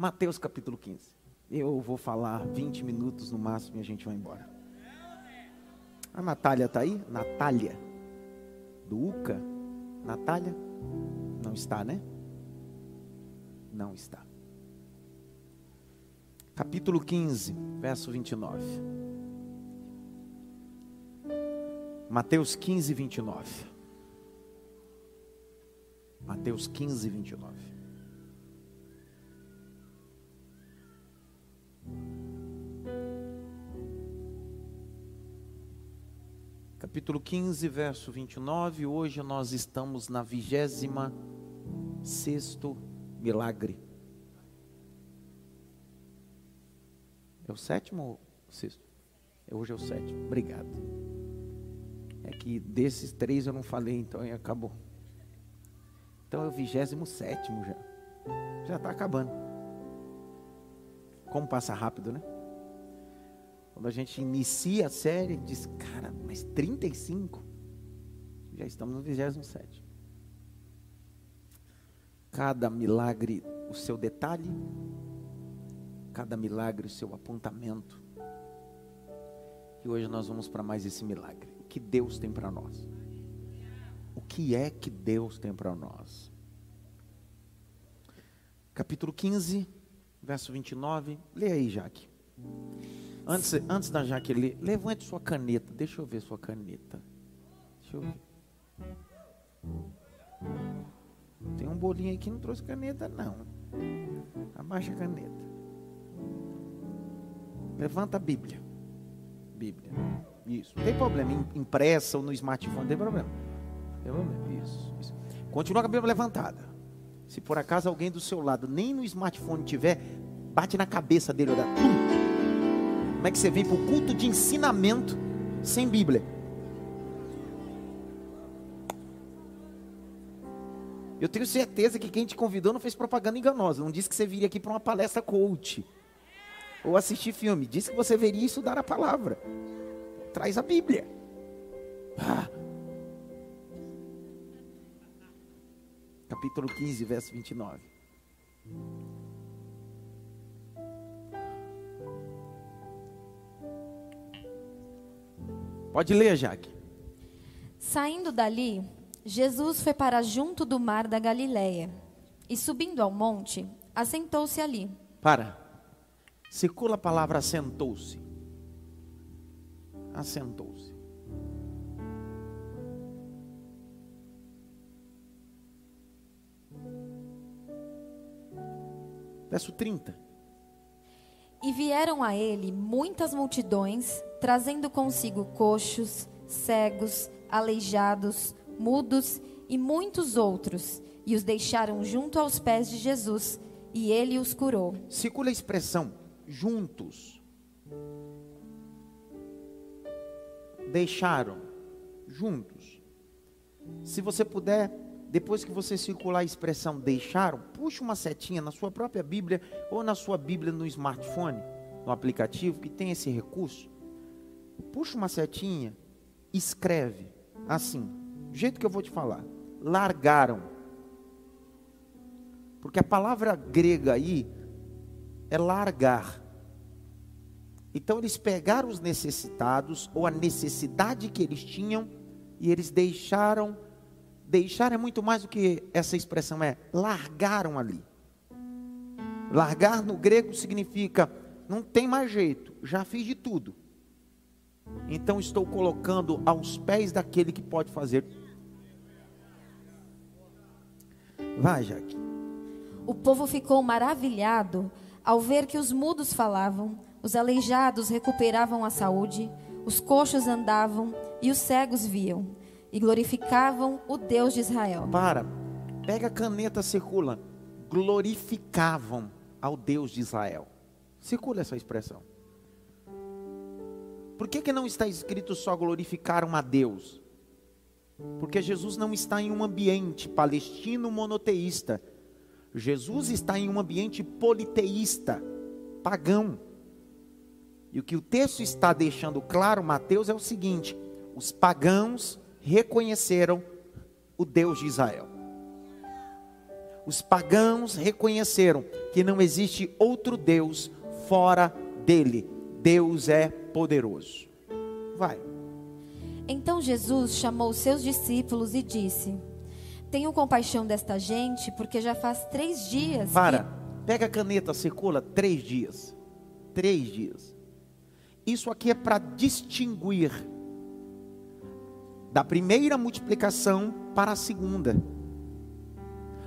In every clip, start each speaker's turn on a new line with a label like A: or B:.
A: Mateus capítulo 15. Eu vou falar 20 minutos no máximo e a gente vai embora. A Natália está aí? Natália. Do UCA? Natália? Não está, né? Não está. Capítulo 15, verso 29. Mateus 15, 29. Mateus 15, 29. Capítulo 15, verso 29. Hoje nós estamos na vigésima sexto milagre. É o sétimo ou sexto? É, hoje é o sétimo. Obrigado. É que desses três eu não falei, então aí acabou. Então é o vigésimo sétimo já. Já está acabando. Como passa rápido, né? Quando a gente inicia a série, diz, cara, mas 35? Já estamos no vigésimo sétimo. Cada milagre, o seu detalhe, cada milagre, o seu apontamento. E hoje nós vamos para mais esse milagre. O que Deus tem para nós? O que é que Deus tem para nós? Capítulo 15, verso 29. Leia aí, Jaque. Antes, antes da Jaque ler, levante sua caneta. Deixa eu ver sua caneta. Deixa eu ver. Tem um bolinho aí que não trouxe caneta, não. Abaixa a caneta. Levanta a Bíblia. Bíblia. Isso. Não tem problema. Impressa ou no smartphone, não tem problema. Não tem problema. Isso, isso. Continua com a Bíblia levantada. Se por acaso alguém do seu lado nem no smartphone tiver, bate na cabeça dele. Olha, Como é que você vem para o culto de ensinamento sem Bíblia? Eu tenho certeza que quem te convidou não fez propaganda enganosa. Não disse que você viria aqui para uma palestra coach. Ou assistir filme. Disse que você veria estudar a palavra. Traz a Bíblia. Ah. Capítulo 15, verso 29. Pode ler, Jaque.
B: Saindo dali, Jesus foi para junto do mar da Galileia e subindo ao monte, assentou-se ali.
A: Para. Circula a palavra assentou-se. Assentou-se. Verso 30.
B: E vieram a ele muitas multidões, trazendo consigo coxos, cegos, aleijados, mudos e muitos outros, e os deixaram junto aos pés de Jesus, e ele os curou.
A: Circula a expressão juntos. Deixaram juntos. Se você puder, depois que você circular a expressão deixaram, puxa uma setinha na sua própria Bíblia ou na sua Bíblia no smartphone, no aplicativo que tem esse recurso. Puxa uma setinha, escreve assim: do jeito que eu vou te falar, largaram. Porque a palavra grega aí é largar. Então eles pegaram os necessitados ou a necessidade que eles tinham e eles deixaram deixar é muito mais do que essa expressão é largaram ali. Largar no grego significa não tem mais jeito, já fiz de tudo. Então estou colocando aos pés daquele que pode fazer Vai, Jaque.
B: O povo ficou maravilhado ao ver que os mudos falavam, os aleijados recuperavam a saúde, os coxos andavam e os cegos viam, e glorificavam o Deus de Israel.
A: Para, pega a caneta, circula. Glorificavam ao Deus de Israel. Circula essa expressão. Por que, que não está escrito só glorificaram a Deus? Porque Jesus não está em um ambiente palestino monoteísta. Jesus está em um ambiente politeísta, pagão. E o que o texto está deixando claro, Mateus, é o seguinte: os pagãos reconheceram o Deus de Israel. Os pagãos reconheceram que não existe outro Deus fora dele. Deus é poderoso. Vai.
B: Então Jesus chamou seus discípulos e disse: Tenho compaixão desta gente, porque já faz três dias.
A: Para,
B: que...
A: pega a caneta, circula três dias. Três dias. Isso aqui é para distinguir da primeira multiplicação para a segunda.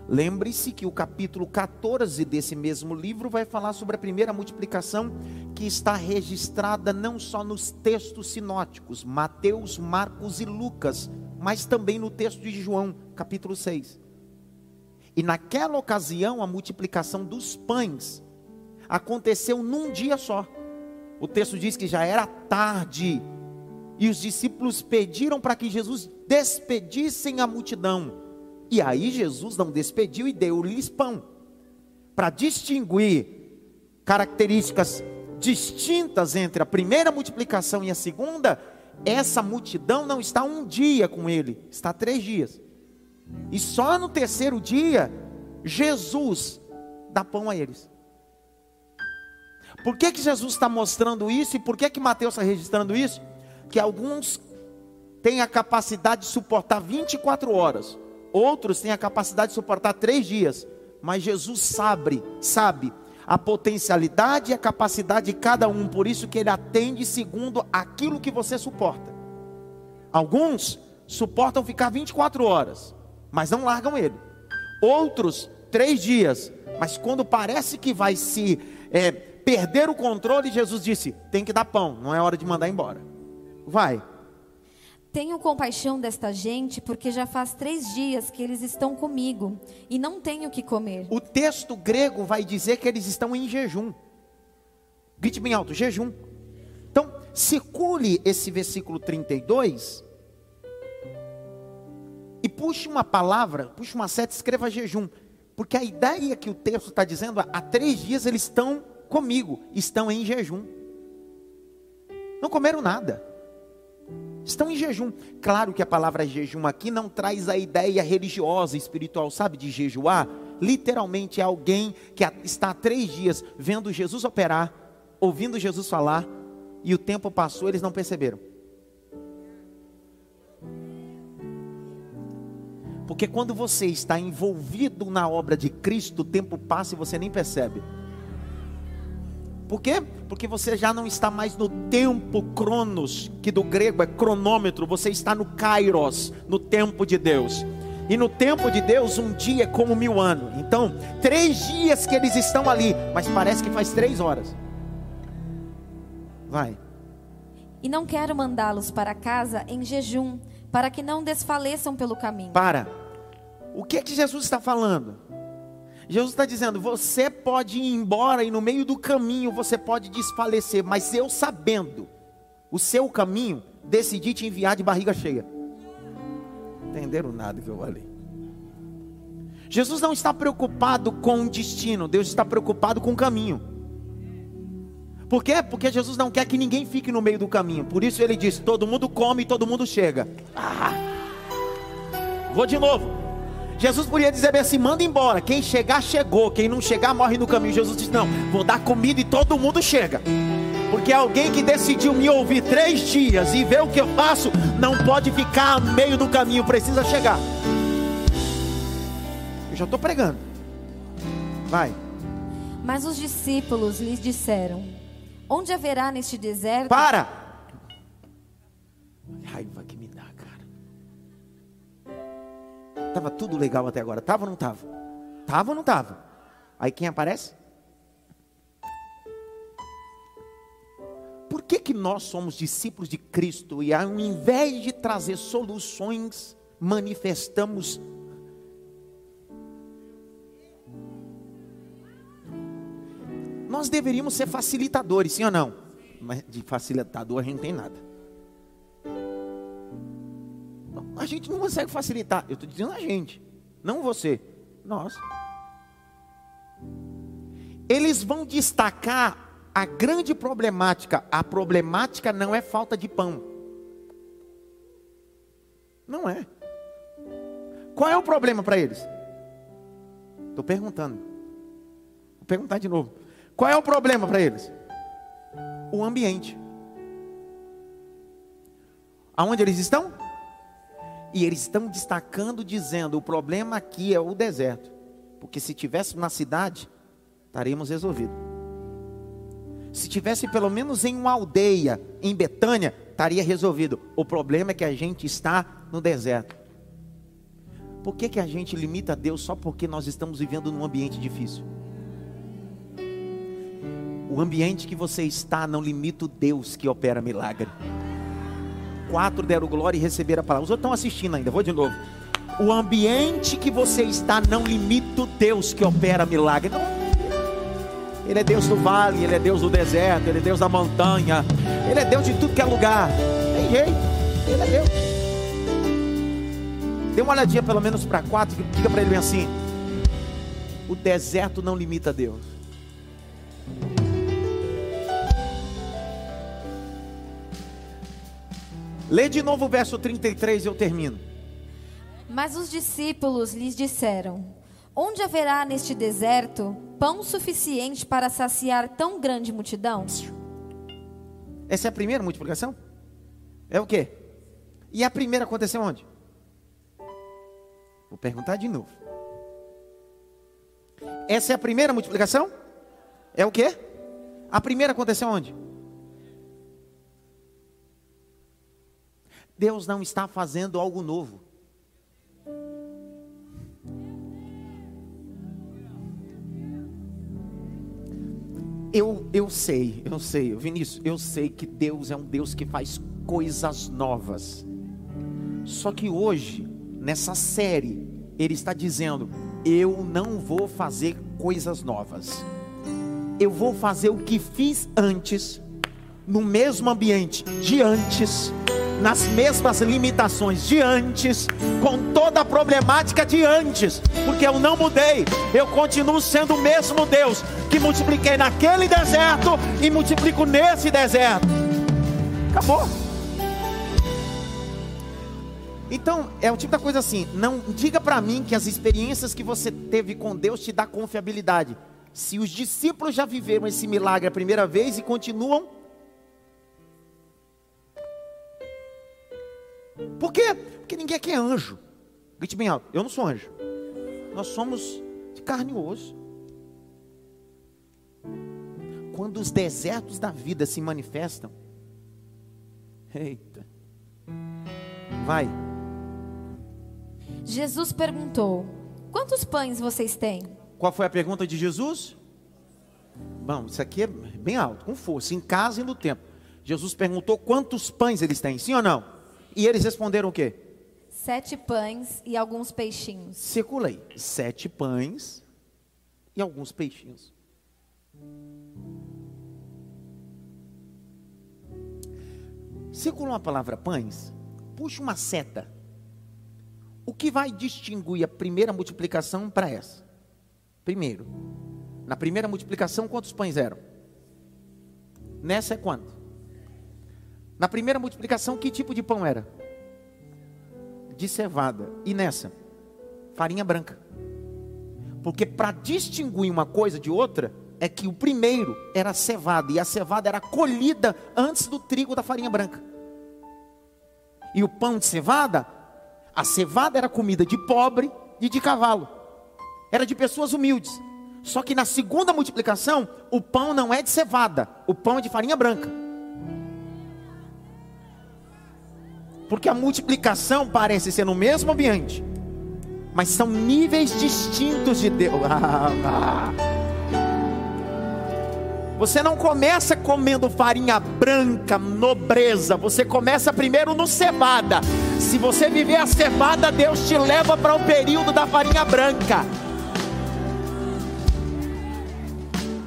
A: Lembre-se que o capítulo 14 desse mesmo livro vai falar sobre a primeira multiplicação que está registrada não só nos textos sinóticos, Mateus, Marcos e Lucas, mas também no texto de João, capítulo 6. E naquela ocasião, a multiplicação dos pães aconteceu num dia só. O texto diz que já era tarde e os discípulos pediram para que Jesus despedissem a multidão. E aí Jesus não despediu e deu-lhes pão. Para distinguir características distintas entre a primeira multiplicação e a segunda, essa multidão não está um dia com ele, está três dias. E só no terceiro dia, Jesus dá pão a eles. Por que, que Jesus está mostrando isso e por que, que Mateus está registrando isso? Que alguns têm a capacidade de suportar 24 horas, Outros têm a capacidade de suportar três dias. Mas Jesus sabe, sabe a potencialidade e a capacidade de cada um. Por isso que ele atende segundo aquilo que você suporta. Alguns suportam ficar 24 horas, mas não largam ele. Outros, três dias. Mas quando parece que vai se é, perder o controle, Jesus disse: tem que dar pão, não é hora de mandar embora. Vai.
B: Tenho compaixão desta gente, porque já faz três dias que eles estão comigo e não tenho o que comer.
A: O texto grego vai dizer que eles estão em jejum. Grite bem alto: jejum. Então, circule esse versículo 32 e puxe uma palavra, puxe uma seta, escreva jejum. Porque a ideia que o texto está dizendo, há três dias eles estão comigo, estão em jejum. Não comeram nada. Estão em jejum. Claro que a palavra jejum aqui não traz a ideia religiosa, espiritual, sabe, de jejuar. Literalmente é alguém que está há três dias vendo Jesus operar, ouvindo Jesus falar, e o tempo passou, eles não perceberam. Porque quando você está envolvido na obra de Cristo, o tempo passa e você nem percebe. Por quê? Porque você já não está mais no tempo cronos, que do grego é cronômetro, você está no kairos, no tempo de Deus. E no tempo de Deus, um dia é como mil anos. Então, três dias que eles estão ali, mas parece que faz três horas. Vai.
B: E não quero mandá-los para casa em jejum, para que não desfaleçam pelo caminho.
A: Para. O que é que Jesus está falando? Jesus está dizendo: você pode ir embora e no meio do caminho você pode desfalecer, mas eu sabendo o seu caminho, decidi te enviar de barriga cheia. Entenderam nada que eu falei? Jesus não está preocupado com o destino, Deus está preocupado com o caminho. Por quê? Porque Jesus não quer que ninguém fique no meio do caminho. Por isso ele diz: todo mundo come e todo mundo chega. Ah. Vou de novo. Jesus podia dizer bem assim: manda embora. Quem chegar, chegou. Quem não chegar, morre no caminho. Jesus disse: não, vou dar comida e todo mundo chega. Porque alguém que decidiu me ouvir três dias e ver o que eu faço, não pode ficar no meio do caminho, precisa chegar. Eu já estou pregando. Vai.
B: Mas os discípulos lhes disseram: Onde haverá neste deserto?
A: Para! Raiva que Tava tudo legal até agora. Tava ou não tava? Tava ou não tava? Aí quem aparece? Por que, que nós somos discípulos de Cristo e ao invés de trazer soluções, manifestamos Nós deveríamos ser facilitadores, sim ou não? Mas de facilitador a gente não tem nada. A gente não consegue facilitar. Eu estou dizendo a gente, não você, nós. Eles vão destacar a grande problemática. A problemática não é falta de pão. Não é. Qual é o problema para eles? Estou perguntando. Vou perguntar de novo. Qual é o problema para eles? O ambiente. Aonde eles estão? E eles estão destacando, dizendo: o problema aqui é o deserto. Porque se tivéssemos na cidade, estaríamos resolvidos. Se tivesse pelo menos em uma aldeia, em Betânia, estaria resolvido. O problema é que a gente está no deserto. Por que, que a gente limita Deus só porque nós estamos vivendo num ambiente difícil? O ambiente que você está não limita o Deus que opera milagre. Quatro deram glória e receberam a palavra. Os outros estão assistindo ainda, vou de novo. O ambiente que você está não limita o Deus que opera milagre. Não. Ele é Deus do vale, Ele é Deus do deserto, Ele é Deus da montanha, Ele é Deus de tudo que é lugar. Tem jeito, Ele é Deus. Dê uma olhadinha pelo menos para quatro, diga para ele bem assim: o deserto não limita Deus. Lê de novo o verso 33 e eu termino.
B: Mas os discípulos lhes disseram: Onde haverá neste deserto pão suficiente para saciar tão grande multidão?
A: Essa é a primeira multiplicação? É o quê? E a primeira aconteceu onde? Vou perguntar de novo. Essa é a primeira multiplicação? É o quê? A primeira aconteceu onde? Deus não está fazendo algo novo. Eu, eu sei, eu sei, Vinícius, eu sei que Deus é um Deus que faz coisas novas. Só que hoje, nessa série, Ele está dizendo: Eu não vou fazer coisas novas. Eu vou fazer o que fiz antes, no mesmo ambiente de antes nas mesmas limitações de antes, com toda a problemática de antes, porque eu não mudei, eu continuo sendo o mesmo Deus que multipliquei naquele deserto e multiplico nesse deserto. Acabou. Então, é o tipo da coisa assim, não diga para mim que as experiências que você teve com Deus te dá confiabilidade. Se os discípulos já viveram esse milagre a primeira vez e continuam Por quê? Porque ninguém aqui é anjo. Grite bem alto. Eu não sou anjo. Nós somos de carne e osso. Quando os desertos da vida se manifestam, eita, vai.
B: Jesus perguntou: Quantos pães vocês têm?
A: Qual foi a pergunta de Jesus? Bom, isso aqui é bem alto, com força, em casa e no tempo. Jesus perguntou quantos pães eles têm, sim ou não? E eles responderam o quê?
B: Sete pães e alguns peixinhos.
A: Circulei. Sete pães e alguns peixinhos. Circulou a palavra pães, puxa uma seta. O que vai distinguir a primeira multiplicação para essa? Primeiro, na primeira multiplicação, quantos pães eram? Nessa é quanto? Na primeira multiplicação, que tipo de pão era? De cevada. E nessa? Farinha branca. Porque para distinguir uma coisa de outra, é que o primeiro era cevada, e a cevada era colhida antes do trigo da farinha branca. E o pão de cevada, a cevada era comida de pobre e de cavalo, era de pessoas humildes. Só que na segunda multiplicação, o pão não é de cevada, o pão é de farinha branca. Porque a multiplicação parece ser no mesmo ambiente, mas são níveis distintos de Deus. Você não começa comendo farinha branca, nobreza. Você começa primeiro no cevada. Se você viver a cevada, Deus te leva para o período da farinha branca.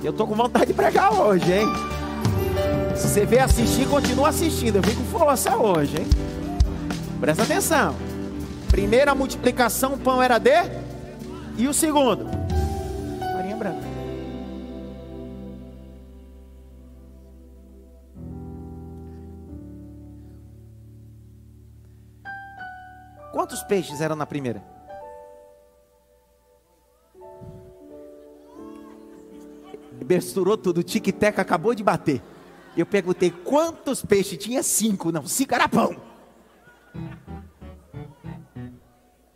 A: Eu tô com vontade de pregar hoje, hein? Se você vier assistir, continua assistindo. Eu vim com força hoje, hein? Presta atenção. Primeira multiplicação, o pão era de. E o segundo? Farinha branca. Quantos peixes eram na primeira? Besturou tudo, o tic-tac acabou de bater. Eu perguntei quantos peixes tinha? Cinco, não, cinco era pão.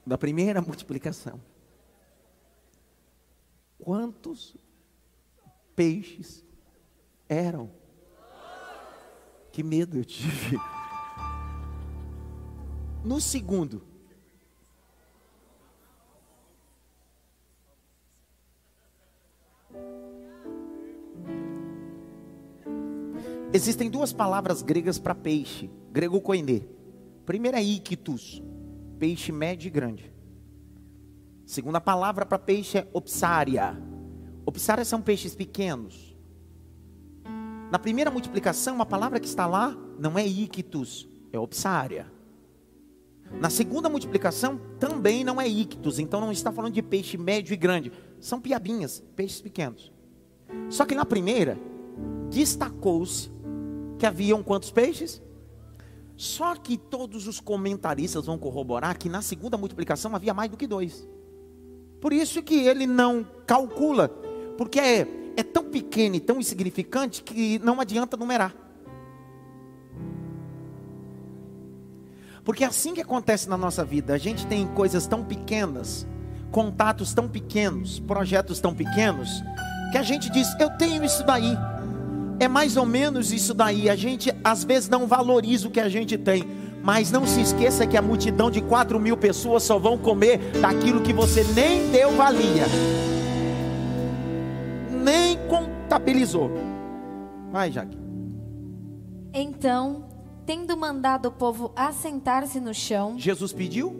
A: Da primeira multiplicação. Quantos peixes eram? Que medo eu tive. No segundo, Existem duas palavras gregas para peixe, grego koine. Primeira é ictus, peixe médio e grande. Segunda palavra para peixe é opsária. Opsária são peixes pequenos. Na primeira multiplicação, a palavra que está lá não é ictus, é opsária. Na segunda multiplicação, também não é ictus, então não está falando de peixe médio e grande. São piabinhas, peixes pequenos. Só que na primeira, destacou-se que haviam quantos peixes? Só que todos os comentaristas vão corroborar que na segunda multiplicação havia mais do que dois. Por isso que ele não calcula, porque é, é tão pequeno e tão insignificante que não adianta numerar. Porque é assim que acontece na nossa vida, a gente tem coisas tão pequenas, contatos tão pequenos, projetos tão pequenos, que a gente diz: Eu tenho isso daí, é mais ou menos isso daí. A gente às vezes não valoriza o que a gente tem. Mas não se esqueça que a multidão de 4 mil pessoas só vão comer daquilo que você nem deu valia, nem contabilizou. Vai, Jaque.
B: Então, tendo mandado o povo assentar-se no chão,
A: Jesus pediu?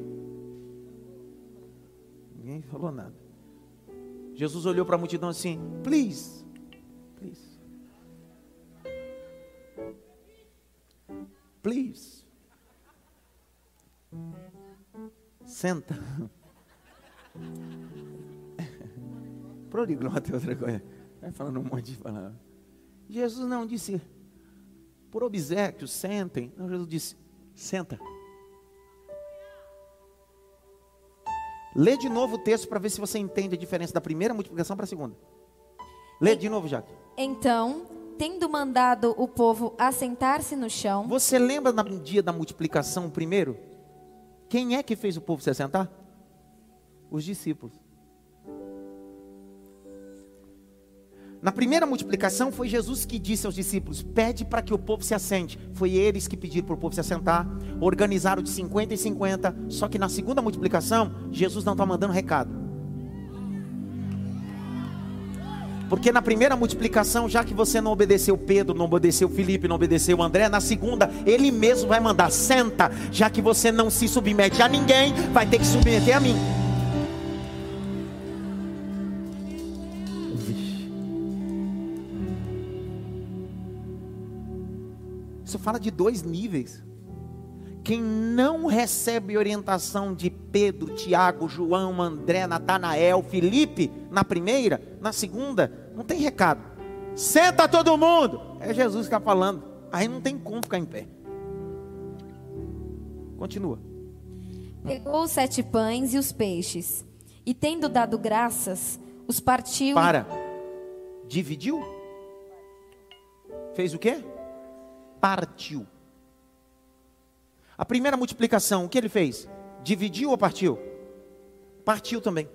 A: Ninguém falou nada. Jesus olhou para a multidão assim: please. Please. Senta. Proliglota é outra coisa. Vai falando um monte de palavras. Jesus não disse, por obséquio, sentem. Não, Jesus disse, senta. Lê de novo o texto para ver se você entende a diferença da primeira multiplicação para a segunda. Lê de novo, Jaque.
B: Então, tendo mandado o povo assentar-se no chão.
A: Você lembra no dia da multiplicação primeiro? Quem é que fez o povo se assentar? Os discípulos. Na primeira multiplicação foi Jesus que disse aos discípulos: pede para que o povo se assente. Foi eles que pediram para o povo se assentar, organizaram de 50 e 50. Só que na segunda multiplicação, Jesus não está mandando recado. Porque na primeira multiplicação, já que você não obedeceu Pedro, não obedeceu Felipe, não obedeceu André, na segunda, ele mesmo vai mandar: senta, já que você não se submete a ninguém, vai ter que submeter a mim. Isso fala de dois níveis. Quem não recebe orientação de Pedro, Tiago, João, André, Natanael, Felipe, na primeira, na segunda, não tem recado. Senta todo mundo. É Jesus que está falando. Aí não tem como ficar em pé. Continua.
B: Pegou os sete pães e os peixes, e tendo dado graças, os partiu.
A: Para. Dividiu? Fez o quê? Partiu. A primeira multiplicação, o que ele fez? Dividiu ou partiu? Partiu também.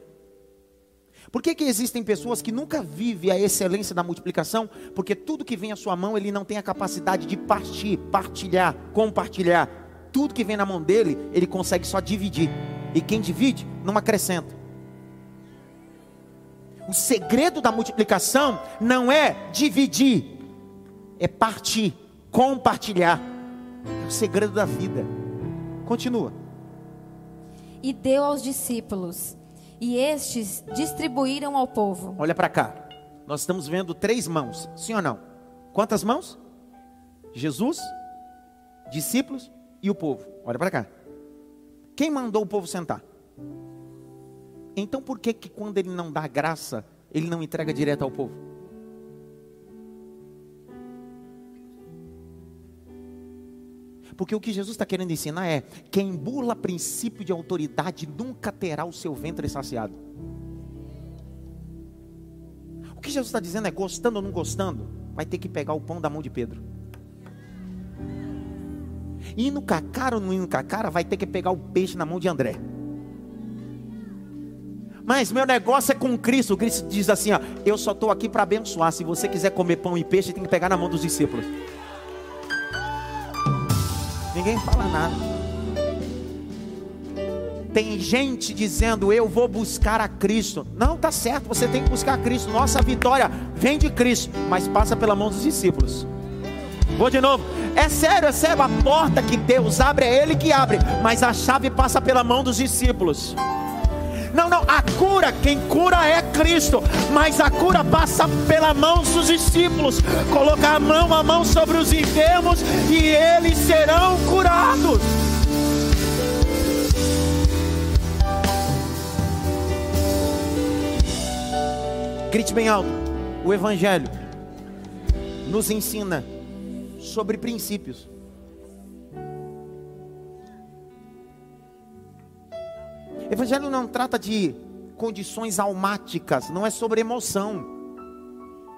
A: Por que, que existem pessoas que nunca vivem a excelência da multiplicação? Porque tudo que vem à sua mão, ele não tem a capacidade de partir, partilhar, compartilhar. Tudo que vem na mão dele, ele consegue só dividir. E quem divide, não acrescenta. O segredo da multiplicação não é dividir, é partir, compartilhar. É o segredo da vida. Continua.
B: E deu aos discípulos, e estes distribuíram ao povo.
A: Olha para cá. Nós estamos vendo três mãos, sim ou não? Quantas mãos? Jesus, discípulos e o povo. Olha para cá. Quem mandou o povo sentar? Então por que que quando ele não dá graça, ele não entrega direto ao povo? Porque o que Jesus está querendo ensinar é: quem bula princípio de autoridade nunca terá o seu ventre saciado. O que Jesus está dizendo é: gostando ou não gostando, vai ter que pegar o pão da mão de Pedro. Com a cara ou não indo com a cara, vai ter que pegar o peixe na mão de André. Mas meu negócio é com Cristo. Cristo diz assim: ó, eu só estou aqui para abençoar. Se você quiser comer pão e peixe, tem que pegar na mão dos discípulos. Ninguém fala nada. Tem gente dizendo, eu vou buscar a Cristo. Não, tá certo, você tem que buscar a Cristo. Nossa vitória vem de Cristo, mas passa pela mão dos discípulos. Vou de novo. É sério, é sério. A porta que Deus abre é Ele que abre, mas a chave passa pela mão dos discípulos. Não, não, a cura, quem cura é Cristo, mas a cura passa pela mão dos discípulos. Colocar a mão a mão sobre os enfermos e eles serão curados. Grite bem alto. O Evangelho nos ensina sobre princípios. Evangelho não trata de condições almáticas, não é sobre emoção,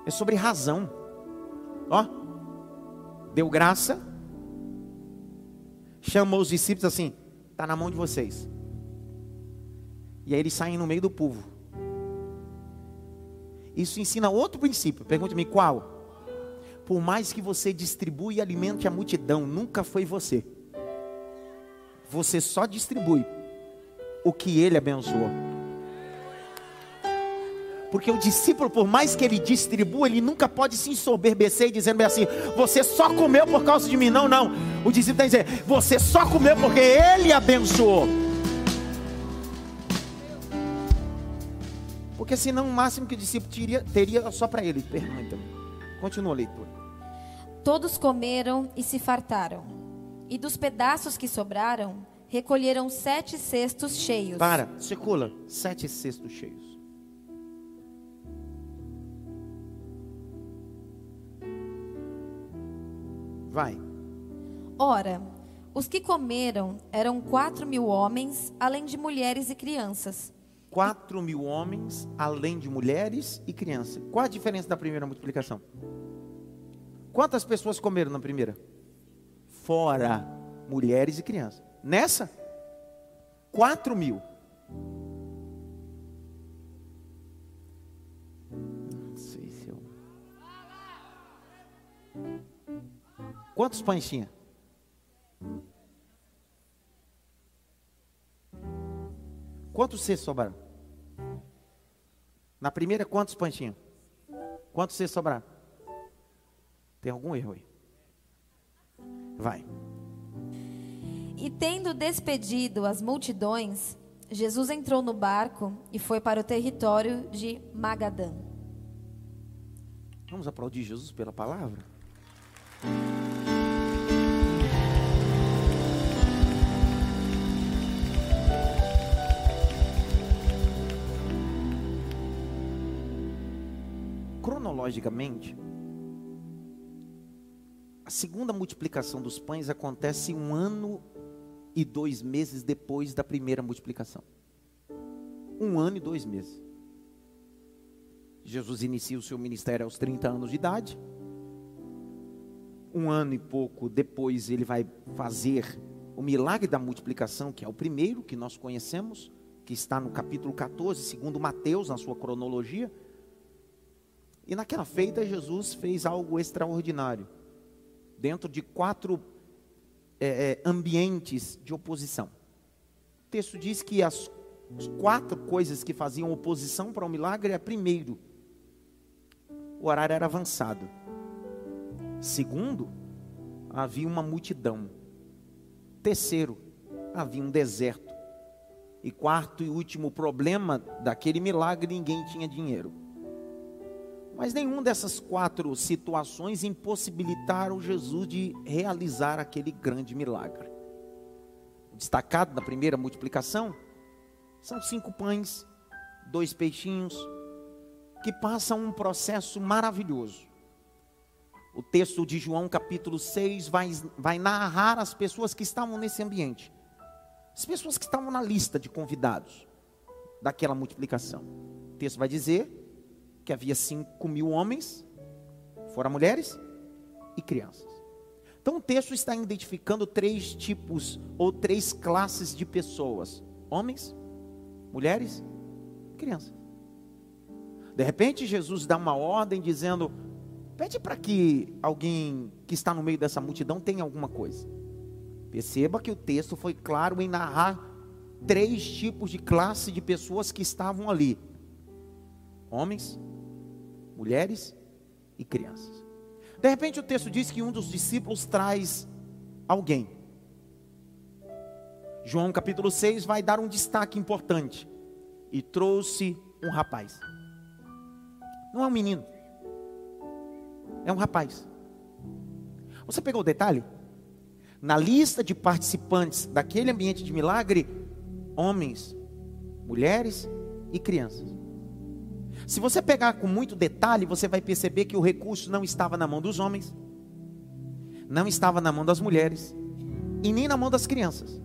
A: é sobre razão. Ó, deu graça, chamou os discípulos assim: está na mão de vocês. E aí eles saem no meio do povo. Isso ensina outro princípio. Pergunte-me qual? Por mais que você distribua e alimente a multidão, nunca foi você. Você só distribui o que ele abençoou. Porque o discípulo, por mais que ele distribua, ele nunca pode se ensoberbecer e dizendo assim: Você só comeu por causa de mim. Não, não. O discípulo tem que dizer: Você só comeu porque ele abençoou. Porque senão o máximo que o discípulo teria, teria só para ele. Pergunta. Continua a leitura.
B: Todos comeram e se fartaram. E dos pedaços que sobraram, recolheram sete cestos cheios.
A: Para, circula. Sete cestos cheios. Vai.
B: Ora, os que comeram eram quatro mil homens, além de mulheres e crianças.
A: 4 mil homens, além de mulheres e crianças. Qual a diferença da primeira multiplicação? Quantas pessoas comeram na primeira? Fora mulheres e crianças. Nessa, 4 mil. Não sei se eu. Quantos pães tinha? Quantos cestos sobraram? Na primeira, quantos pães tinham? Quantos vocês sobraram? Tem algum erro aí? Vai.
B: E tendo despedido as multidões, Jesus entrou no barco e foi para o território de Magadã.
A: Vamos aplaudir Jesus pela palavra? cronologicamente, a segunda multiplicação dos pães acontece um ano e dois meses depois da primeira multiplicação. Um ano e dois meses. Jesus inicia o seu ministério aos 30 anos de idade. Um ano e pouco depois ele vai fazer o milagre da multiplicação, que é o primeiro que nós conhecemos, que está no capítulo 14, segundo Mateus, na sua cronologia. E naquela feita, Jesus fez algo extraordinário, dentro de quatro é, é, ambientes de oposição. O texto diz que as quatro coisas que faziam oposição para o milagre é: primeiro, o horário era avançado. Segundo, havia uma multidão. Terceiro, havia um deserto. E quarto e último problema daquele milagre: ninguém tinha dinheiro. Mas nenhuma dessas quatro situações impossibilitaram Jesus de realizar aquele grande milagre. Destacado na primeira multiplicação, são cinco pães, dois peixinhos, que passam um processo maravilhoso. O texto de João, capítulo 6, vai, vai narrar as pessoas que estavam nesse ambiente, as pessoas que estavam na lista de convidados daquela multiplicação. O texto vai dizer que havia cinco mil homens, fora mulheres e crianças. Então o texto está identificando três tipos ou três classes de pessoas: homens, mulheres, crianças. De repente Jesus dá uma ordem dizendo: pede para que alguém que está no meio dessa multidão tenha alguma coisa. Perceba que o texto foi claro em narrar três tipos de classe de pessoas que estavam ali: homens, mulheres e crianças. De repente o texto diz que um dos discípulos traz alguém. João capítulo 6 vai dar um destaque importante. E trouxe um rapaz. Não é um menino. É um rapaz. Você pegou o detalhe? Na lista de participantes daquele ambiente de milagre, homens, mulheres e crianças. Se você pegar com muito detalhe, você vai perceber que o recurso não estava na mão dos homens, não estava na mão das mulheres e nem na mão das crianças.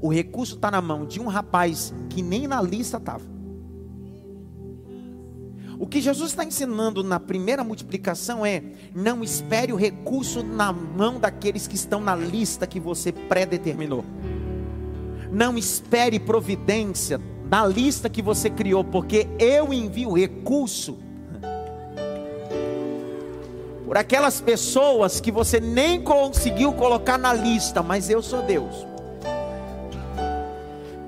A: O recurso está na mão de um rapaz que nem na lista estava. O que Jesus está ensinando na primeira multiplicação é: não espere o recurso na mão daqueles que estão na lista que você predeterminou. Não espere providência na lista que você criou, porque eu envio recurso por aquelas pessoas que você nem conseguiu colocar na lista, mas eu sou Deus.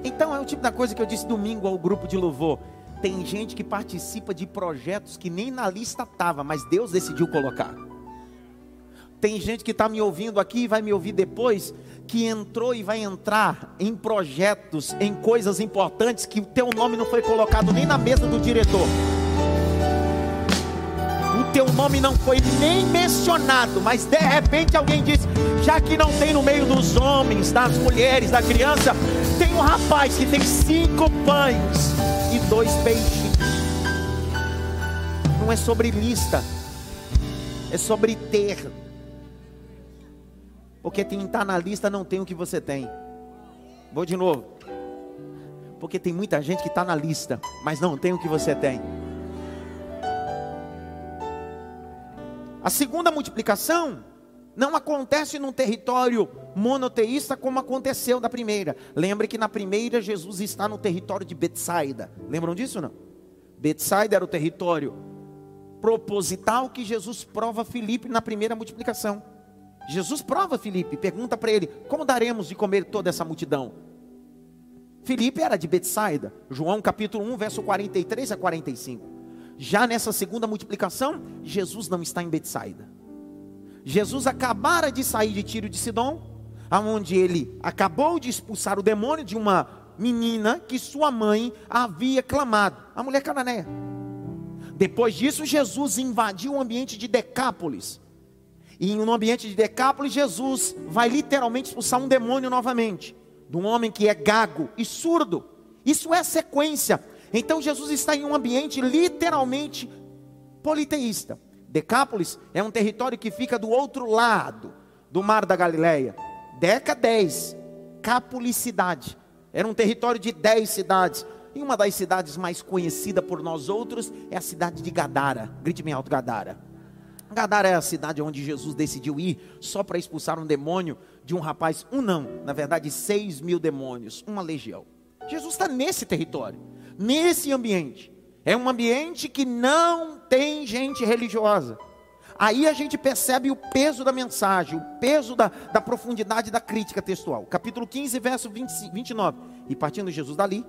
A: Então é o tipo da coisa que eu disse domingo ao grupo de louvor. Tem gente que participa de projetos que nem na lista estava, mas Deus decidiu colocar. Tem gente que está me ouvindo aqui e vai me ouvir depois, que entrou e vai entrar em projetos, em coisas importantes que o teu nome não foi colocado nem na mesa do diretor. O teu nome não foi nem mencionado, mas de repente alguém disse: já que não tem no meio dos homens, das mulheres, da criança, tem um rapaz que tem cinco pães e dois peixes. Não é sobre lista, é sobre ter. Porque quem está na lista não tem o que você tem. Vou de novo. Porque tem muita gente que está na lista, mas não tem o que você tem. A segunda multiplicação não acontece num território monoteísta como aconteceu na primeira. Lembre que na primeira Jesus está no território de Betsaida. Lembram disso não? Betsaida era o território proposital que Jesus prova Filipe na primeira multiplicação. Jesus prova Filipe, pergunta para ele: "Como daremos de comer toda essa multidão?" Filipe era de Betsaida. João capítulo 1, verso 43 a 45. Já nessa segunda multiplicação, Jesus não está em Betsaida. Jesus acabara de sair de Tiro de Sidom, aonde ele acabou de expulsar o demônio de uma menina que sua mãe havia clamado, a mulher cananeia. Depois disso, Jesus invadiu o ambiente de Decápolis. E no ambiente de Decápolis, Jesus vai literalmente expulsar um demônio novamente, de um homem que é gago e surdo. Isso é sequência. Então Jesus está em um ambiente literalmente politeísta. Decápolis é um território que fica do outro lado do mar da Galileia. Deca 10, Capulicidade. Era um território de 10 cidades. E uma das cidades mais conhecida por nós outros é a cidade de Gadara. Grite bem alto, Gadara. Gadara é a cidade onde Jesus decidiu ir só para expulsar um demônio de um rapaz. Um não, na verdade, seis mil demônios, uma legião. Jesus está nesse território, nesse ambiente. É um ambiente que não tem gente religiosa. Aí a gente percebe o peso da mensagem, o peso da, da profundidade da crítica textual. Capítulo 15, verso 20, 29. E partindo Jesus dali,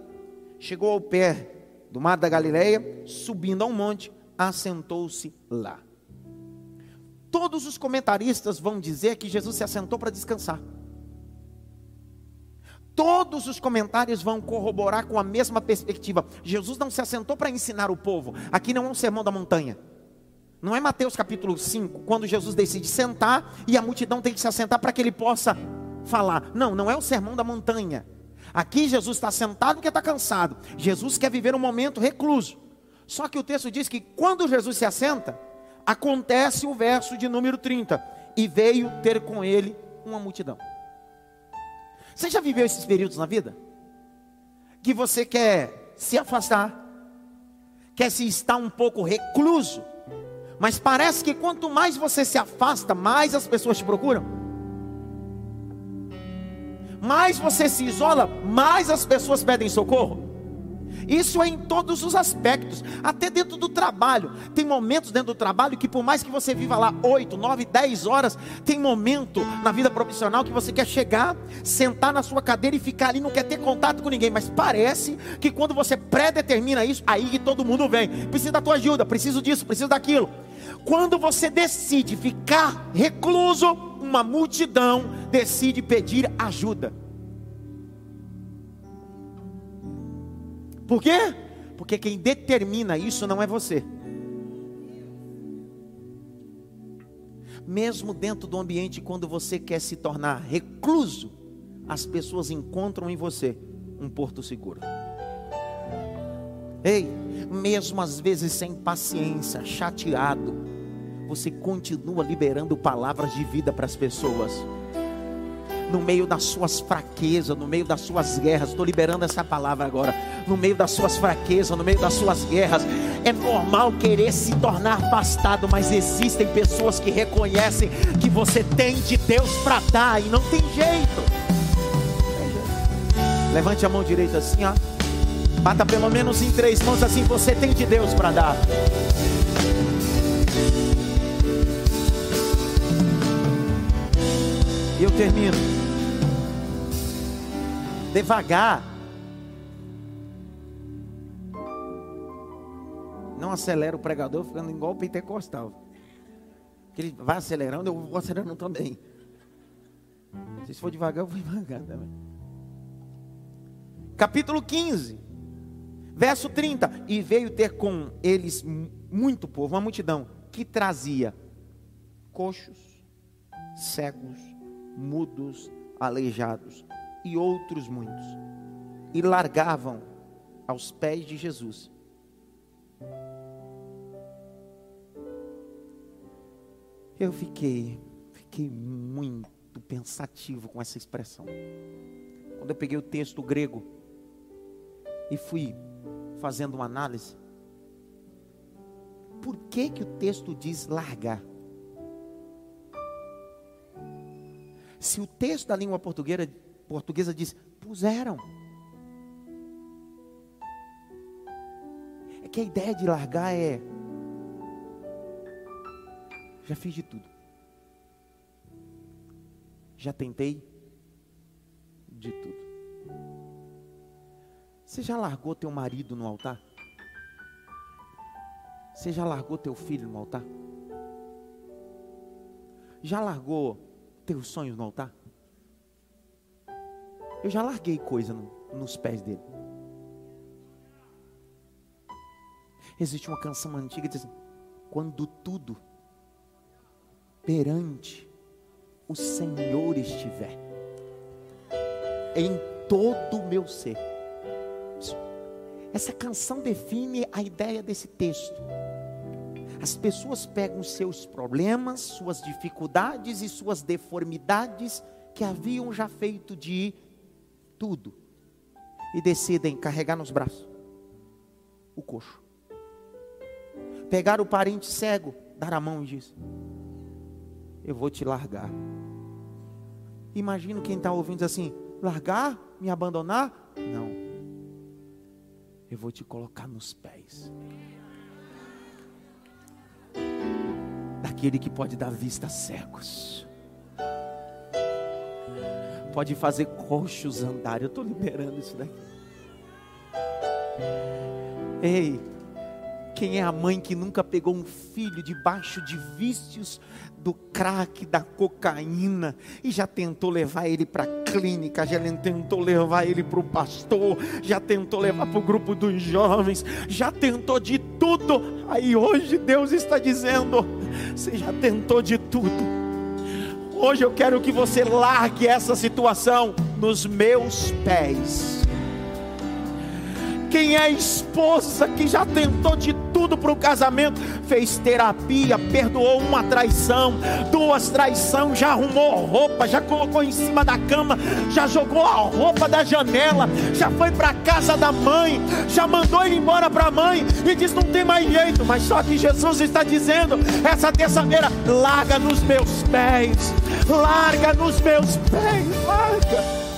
A: chegou ao pé do mar da Galileia, subindo a um monte, assentou-se lá. Todos os comentaristas vão dizer que Jesus se assentou para descansar. Todos os comentários vão corroborar com a mesma perspectiva. Jesus não se assentou para ensinar o povo. Aqui não é um sermão da montanha. Não é Mateus capítulo 5, quando Jesus decide sentar e a multidão tem que se assentar para que ele possa falar. Não, não é o sermão da montanha. Aqui Jesus está sentado porque está cansado. Jesus quer viver um momento recluso. Só que o texto diz que quando Jesus se assenta, acontece o verso de número 30. E veio ter com ele uma multidão. Você já viveu esses períodos na vida? Que você quer se afastar, quer se estar um pouco recluso. Mas parece que quanto mais você se afasta, mais as pessoas te procuram. Mais você se isola, mais as pessoas pedem socorro. Isso é em todos os aspectos, até dentro do trabalho. Tem momentos dentro do trabalho que, por mais que você viva lá 8, 9, 10 horas, tem momento na vida profissional que você quer chegar, sentar na sua cadeira e ficar ali, não quer ter contato com ninguém. Mas parece que quando você predetermina isso, aí que todo mundo vem. Precisa da tua ajuda, preciso disso, preciso daquilo. Quando você decide ficar recluso, uma multidão decide pedir ajuda. Por quê? Porque quem determina isso não é você. Mesmo dentro do ambiente, quando você quer se tornar recluso, as pessoas encontram em você um porto seguro. Ei, mesmo às vezes sem paciência, chateado, você continua liberando palavras de vida para as pessoas no meio das suas fraquezas, no meio das suas guerras. Estou liberando essa palavra agora. No meio das suas fraquezas, no meio das suas guerras. É normal querer se tornar bastado, mas existem pessoas que reconhecem que você tem de Deus para dar e não tem jeito. Levante a mão direita assim, ó. Bata pelo menos em três mãos assim. Você tem de Deus para dar. E eu termino devagar. Não acelera o pregador ficando igual o pentecostal. Que ele vai acelerando, eu vou acelerando também. Se for devagar, eu vou devagar também. Capítulo 15, verso 30. E veio ter com eles muito povo, uma multidão, que trazia coxos, cegos, mudos, aleijados, e outros muitos, e largavam aos pés de Jesus. Eu fiquei, fiquei muito pensativo com essa expressão. Quando eu peguei o texto grego e fui fazendo uma análise, por que que o texto diz largar? Se o texto da língua portuguesa portuguesa diz: puseram. É que a ideia de largar é. Já fiz de tudo. Já tentei de tudo. Você já largou teu marido no altar? Você já largou teu filho no altar? Já largou teus sonhos no altar? Eu já larguei coisa no, nos pés dele. Existe uma canção antiga que diz assim, quando tudo perante o Senhor estiver em todo o meu ser. Essa canção define a ideia desse texto. As pessoas pegam seus problemas, suas dificuldades e suas deformidades que haviam já feito de tudo e decidem carregar nos braços o coxo. Pegar o parente cego, dar a mão e diz: Eu vou te largar. Imagino quem está ouvindo assim: largar, me abandonar? Não. Eu vou te colocar nos pés. Daquele que pode dar vista a cegos pode fazer coxos andar. Eu estou liberando isso daqui. Ei, quem é a mãe que nunca pegou um filho debaixo de vícios do crack, da cocaína, e já tentou levar ele para a clínica, já tentou levar ele para o pastor, já tentou levar para o grupo dos jovens, já tentou de tudo. Aí hoje Deus está dizendo: você já tentou de tudo Hoje eu quero que você largue essa situação nos meus pés. Quem é esposa que já tentou de tudo para o casamento, fez terapia, perdoou uma traição, duas traições, já arrumou roupa, já colocou em cima da cama, já jogou a roupa da janela, já foi para casa da mãe, já mandou ele embora para a mãe e diz: não tem mais jeito, mas só que Jesus está dizendo essa terça-feira: larga nos meus pés, larga nos meus pés, larga.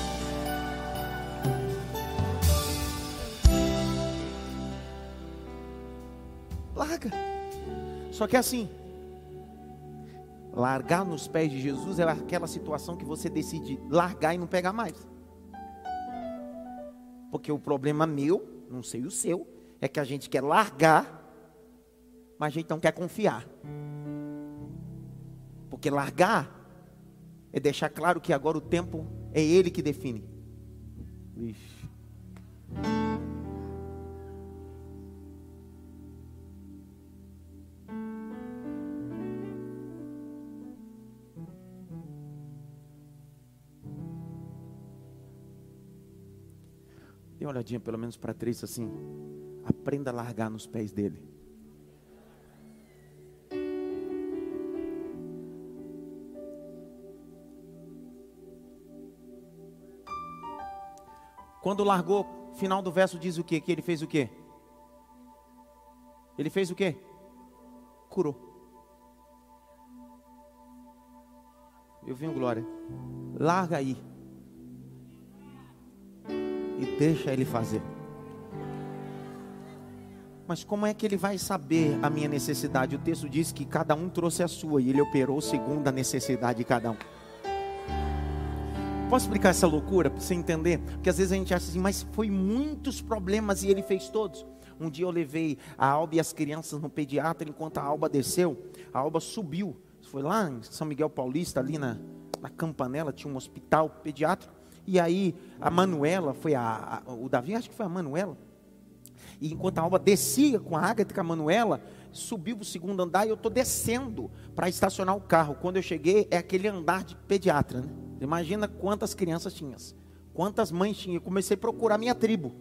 A: Larga. Só que é assim, largar nos pés de Jesus é aquela situação que você decide largar e não pegar mais. Porque o problema meu, não sei o seu, é que a gente quer largar, mas a gente não quer confiar. Porque largar é deixar claro que agora o tempo é Ele que define. Dê uma olhadinha pelo menos para três assim. Aprenda a largar nos pés dele. Quando largou, final do verso diz o quê? Que ele fez o quê? Ele fez o quê? Curou. Eu venho glória. Larga aí e deixa ele fazer. Mas como é que ele vai saber a minha necessidade? O texto diz que cada um trouxe a sua e ele operou segundo a necessidade de cada um. Posso explicar essa loucura para você entender? Porque às vezes a gente acha assim, mas foi muitos problemas e ele fez todos. Um dia eu levei a Alba e as crianças no pediatra, enquanto a Alba desceu, a Alba subiu. Foi lá em São Miguel Paulista, ali na, na Campanela, tinha um hospital pediátrico. E aí a Manuela, foi a, a, o Davi, acho que foi a Manuela. E enquanto a Alba descia com a Agatha e com a Manuela, subiu para o segundo andar e eu estou descendo para estacionar o carro. Quando eu cheguei, é aquele andar de pediatra. Né? Imagina quantas crianças tinham, quantas mães tinha. Eu comecei a procurar minha tribo.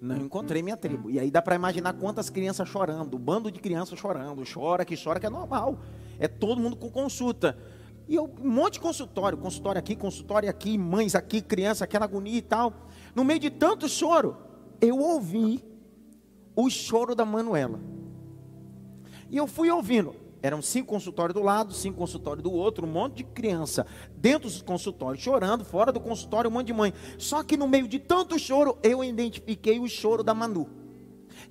A: Não encontrei minha tribo. E aí dá para imaginar quantas crianças chorando, um bando de crianças chorando, chora que chora que é normal. É todo mundo com consulta. E eu, um monte de consultório, consultório aqui, consultório aqui, mães aqui, criança, aquela agonia e tal. No meio de tanto choro, eu ouvi o choro da Manuela. E eu fui ouvindo. Eram cinco consultórios do lado, cinco consultórios do outro, um monte de criança dentro dos consultórios chorando, fora do consultório um monte de mãe. Só que no meio de tanto choro, eu identifiquei o choro da Manu.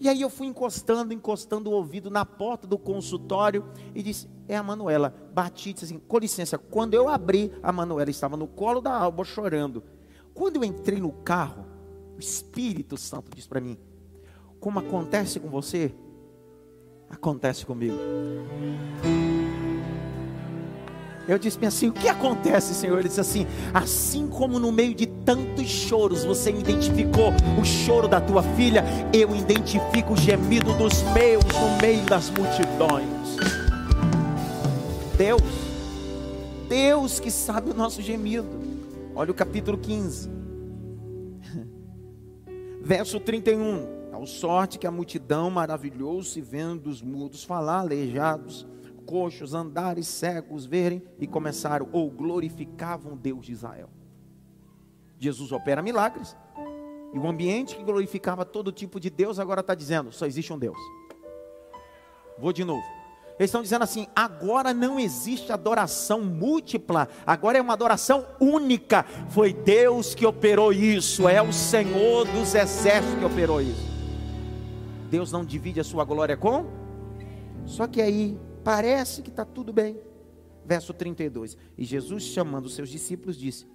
A: E aí eu fui encostando, encostando o ouvido na porta do consultório e disse: É a Manuela. Bati disse assim: Com licença. Quando eu abri, a Manuela estava no colo da Alba chorando. Quando eu entrei no carro, o Espírito Santo disse para mim: Como acontece com você, acontece comigo. Eu disse assim: o que acontece, Senhor? Ele disse assim: assim como no meio de tantos choros você identificou o choro da tua filha, eu identifico o gemido dos meus no meio das multidões. Deus, Deus que sabe o nosso gemido. Olha o capítulo 15, verso 31. Tal sorte que a multidão maravilhou-se vendo os mudos falar, aleijados coxos, andares, cegos verem e começaram ou glorificavam Deus de Israel. Jesus opera milagres. E o ambiente que glorificava todo tipo de Deus agora está dizendo: só existe um Deus. Vou de novo. Eles estão dizendo assim: agora não existe adoração múltipla, agora é uma adoração única. Foi Deus que operou isso, é o Senhor dos exércitos que operou isso. Deus não divide a sua glória com? Só que aí Parece que está tudo bem. Verso 32. E Jesus, chamando os seus discípulos, disse: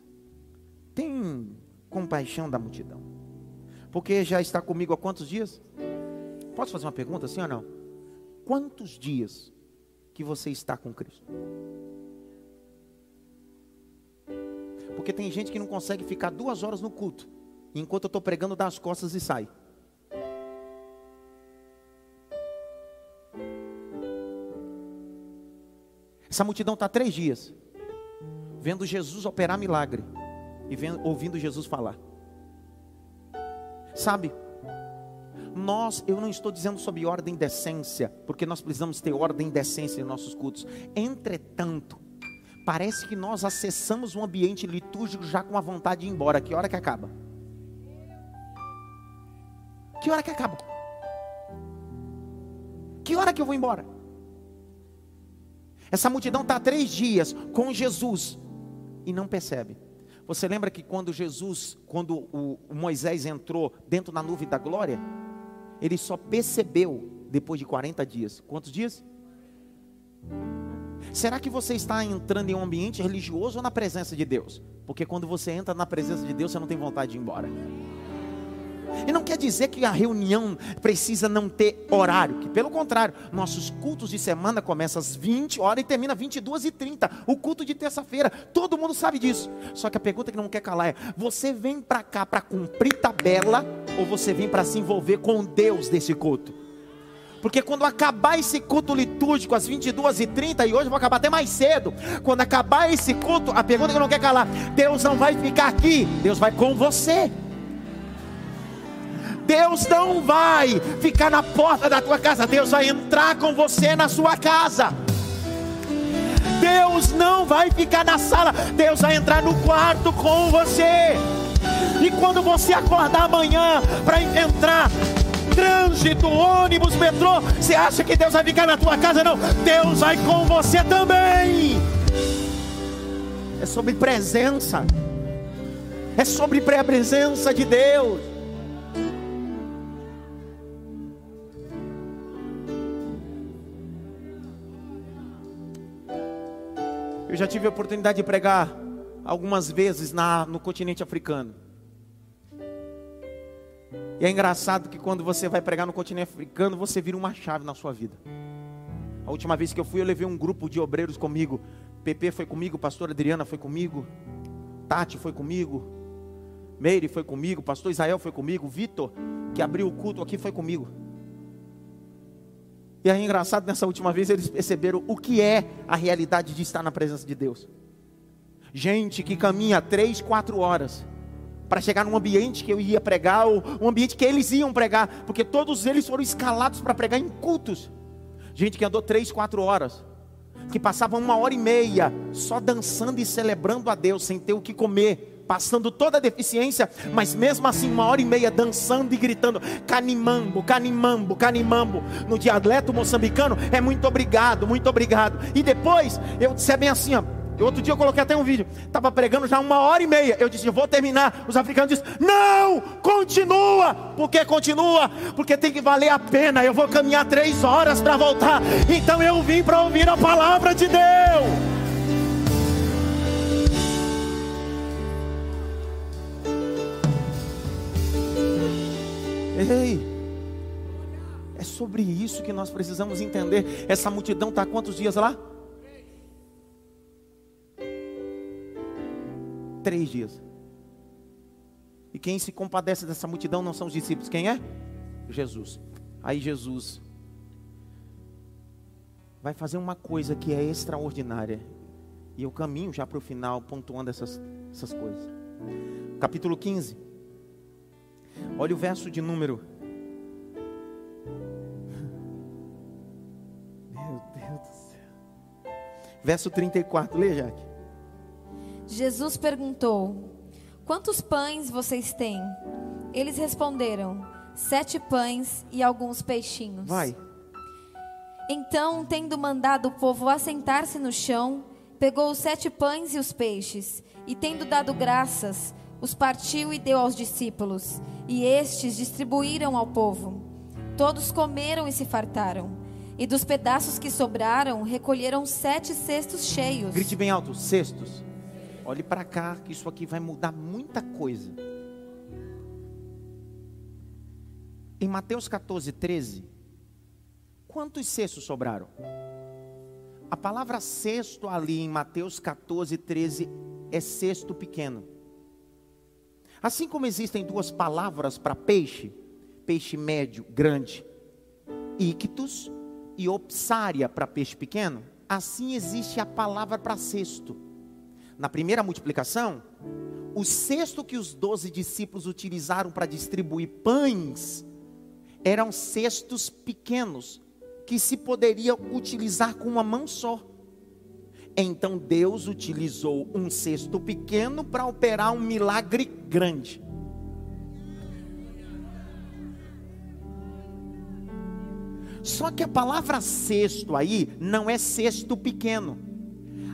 A: Tem compaixão da multidão, porque já está comigo há quantos dias? Posso fazer uma pergunta, sim ou não? Quantos dias que você está com Cristo? Porque tem gente que não consegue ficar duas horas no culto, enquanto eu estou pregando, dá as costas e sai. Essa multidão está três dias, vendo Jesus operar milagre e vendo, ouvindo Jesus falar. Sabe? Nós, eu não estou dizendo sobre ordem e decência, porque nós precisamos ter ordem e decência em nossos cultos. Entretanto, parece que nós acessamos um ambiente litúrgico já com a vontade de ir embora. Que hora que acaba? Que hora que acaba? Que hora que eu vou embora? Essa multidão está três dias com Jesus e não percebe. Você lembra que quando Jesus, quando o Moisés entrou dentro da nuvem da glória, ele só percebeu depois de 40 dias. Quantos dias? Será que você está entrando em um ambiente religioso ou na presença de Deus? Porque quando você entra na presença de Deus, você não tem vontade de ir embora. E não quer dizer que a reunião precisa não ter horário, que pelo contrário, nossos cultos de semana começam às 20 horas e termina às 22 e 30 O culto de terça-feira, todo mundo sabe disso. Só que a pergunta que não quer calar é: você vem para cá para cumprir tabela ou você vem para se envolver com Deus desse culto? Porque quando acabar esse culto litúrgico às 22h30, e hoje eu vou acabar até mais cedo. Quando acabar esse culto, a pergunta que não quer calar: Deus não vai ficar aqui, Deus vai com você. Deus não vai ficar na porta da tua casa, Deus vai entrar com você na sua casa. Deus não vai ficar na sala, Deus vai entrar no quarto com você. E quando você acordar amanhã para entrar trânsito, ônibus, metrô, você acha que Deus vai ficar na tua casa? Não, Deus vai com você também. É sobre presença, é sobre presença de Deus. Eu já tive a oportunidade de pregar algumas vezes na, no continente africano. E é engraçado que quando você vai pregar no continente africano, você vira uma chave na sua vida. A última vez que eu fui, eu levei um grupo de obreiros comigo. PP foi comigo, pastor Adriana foi comigo, Tati foi comigo, Meire foi comigo, pastor Israel foi comigo, Vitor, que abriu o culto aqui, foi comigo. E aí, engraçado, nessa última vez eles perceberam o que é a realidade de estar na presença de Deus. Gente que caminha três, quatro horas para chegar num ambiente que eu ia pregar, ou um ambiente que eles iam pregar, porque todos eles foram escalados para pregar em cultos. Gente que andou três, quatro horas, que passava uma hora e meia só dançando e celebrando a Deus, sem ter o que comer, passando toda a deficiência, mas mesmo assim, uma hora e meia dançando e gritando: Canimambo, Canimambo, Canimambo. No dialeto moçambicano é muito obrigado, muito obrigado. E depois, eu disse é bem assim, ó. Outro dia eu coloquei até um vídeo, estava pregando já uma hora e meia. Eu disse, eu vou terminar. Os africanos disseram, não, continua. Por que continua? Porque tem que valer a pena. Eu vou caminhar três horas para voltar. Então eu vim para ouvir a palavra de Deus. Ei, é sobre isso que nós precisamos entender. Essa multidão está quantos dias lá? Três dias. E quem se compadece dessa multidão não são os discípulos, quem é? Jesus. Aí Jesus vai fazer uma coisa que é extraordinária. E eu caminho já para o final, pontuando essas, essas coisas. Capítulo 15. Olha o verso de número. Meu Deus do céu. Verso 34, lê, Jaque.
B: Jesus perguntou: Quantos pães vocês têm? Eles responderam: Sete pães e alguns peixinhos.
A: Vai.
B: Então, tendo mandado o povo assentar-se no chão, pegou os sete pães e os peixes, e tendo dado graças, os partiu e deu aos discípulos, e estes distribuíram ao povo. Todos comeram e se fartaram. E dos pedaços que sobraram, recolheram sete cestos cheios.
A: Grite bem alto: cestos. Olhe para cá, que isso aqui vai mudar muita coisa. Em Mateus 14, 13, quantos cestos sobraram? A palavra cesto ali em Mateus 14, 13 é cesto pequeno. Assim como existem duas palavras para peixe, peixe médio, grande, ictus, e opsária para peixe pequeno, assim existe a palavra para cesto. Na primeira multiplicação, o cesto que os doze discípulos utilizaram para distribuir pães eram cestos pequenos, que se poderia utilizar com uma mão só. Então Deus utilizou um cesto pequeno para operar um milagre grande. Só que a palavra cesto aí não é cesto pequeno.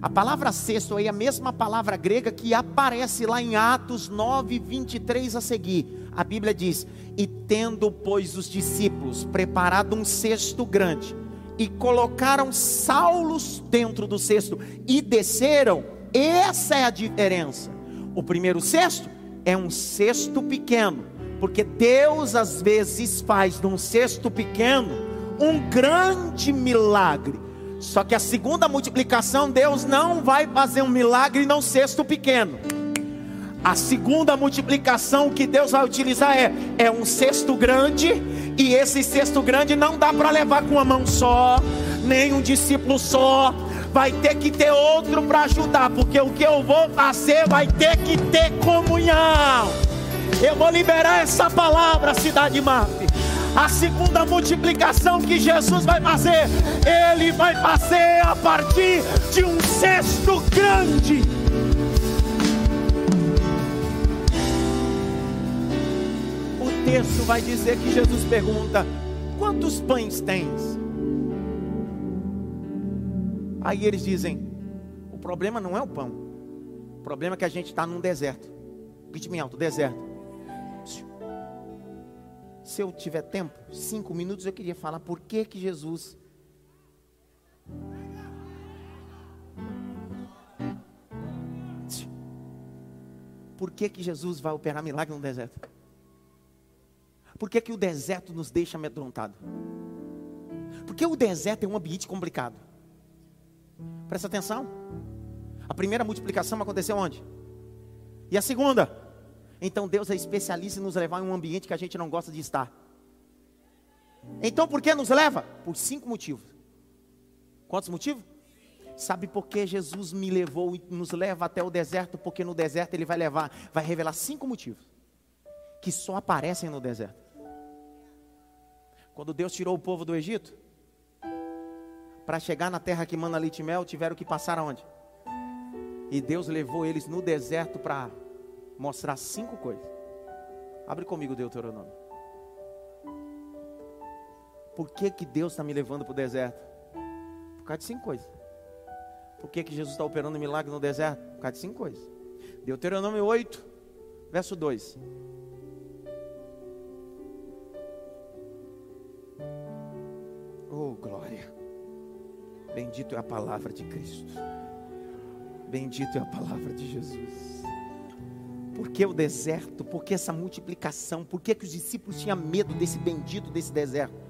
A: A palavra cesto aí é a mesma palavra grega que aparece lá em Atos 9, 23 a seguir. A Bíblia diz: E tendo, pois, os discípulos preparado um cesto grande, e colocaram Saulos dentro do cesto, e desceram, essa é a diferença. O primeiro cesto é um cesto pequeno, porque Deus às vezes faz de um cesto pequeno um grande milagre. Só que a segunda multiplicação, Deus não vai fazer um milagre num cesto pequeno. A segunda multiplicação que Deus vai utilizar é, é um cesto grande, e esse cesto grande não dá para levar com uma mão só, nem um discípulo só, vai ter que ter outro para ajudar, porque o que eu vou fazer vai ter que ter comunhão. Eu vou liberar essa palavra, cidade Marte a segunda multiplicação que Jesus vai fazer, Ele vai fazer a partir de um cesto grande. Texto vai dizer que Jesus pergunta: Quantos pães tens? Aí eles dizem: O problema não é o pão, o problema é que a gente está num deserto. Ritmo alto, deserto. Se eu tiver tempo, cinco minutos, eu queria falar por que que Jesus Por que, que Jesus vai operar milagre no deserto? Por que, que o deserto nos deixa amedrontado? Porque o deserto é um ambiente complicado. Presta atenção. A primeira multiplicação aconteceu onde? E a segunda? Então Deus é especialista em nos levar em um ambiente que a gente não gosta de estar. Então por que nos leva? Por cinco motivos. Quantos motivos? Sabe por que Jesus me levou e nos leva até o deserto? Porque no deserto ele vai levar, vai revelar cinco motivos que só aparecem no deserto. Quando Deus tirou o povo do Egito, para chegar na terra que manda leite e mel, tiveram que passar aonde? E Deus levou eles no deserto para mostrar cinco coisas. Abre comigo Deuteronômio. Por que, que Deus está me levando para o deserto? Por causa de cinco coisas. Por que, que Jesus está operando milagre no deserto? Por causa de cinco coisas. Deuteronômio 8, verso 2. Oh, glória. Bendito é a palavra de Cristo. Bendito é a palavra de Jesus. Por que o deserto? Por que essa multiplicação? Por que, que os discípulos tinham medo desse bendito desse deserto?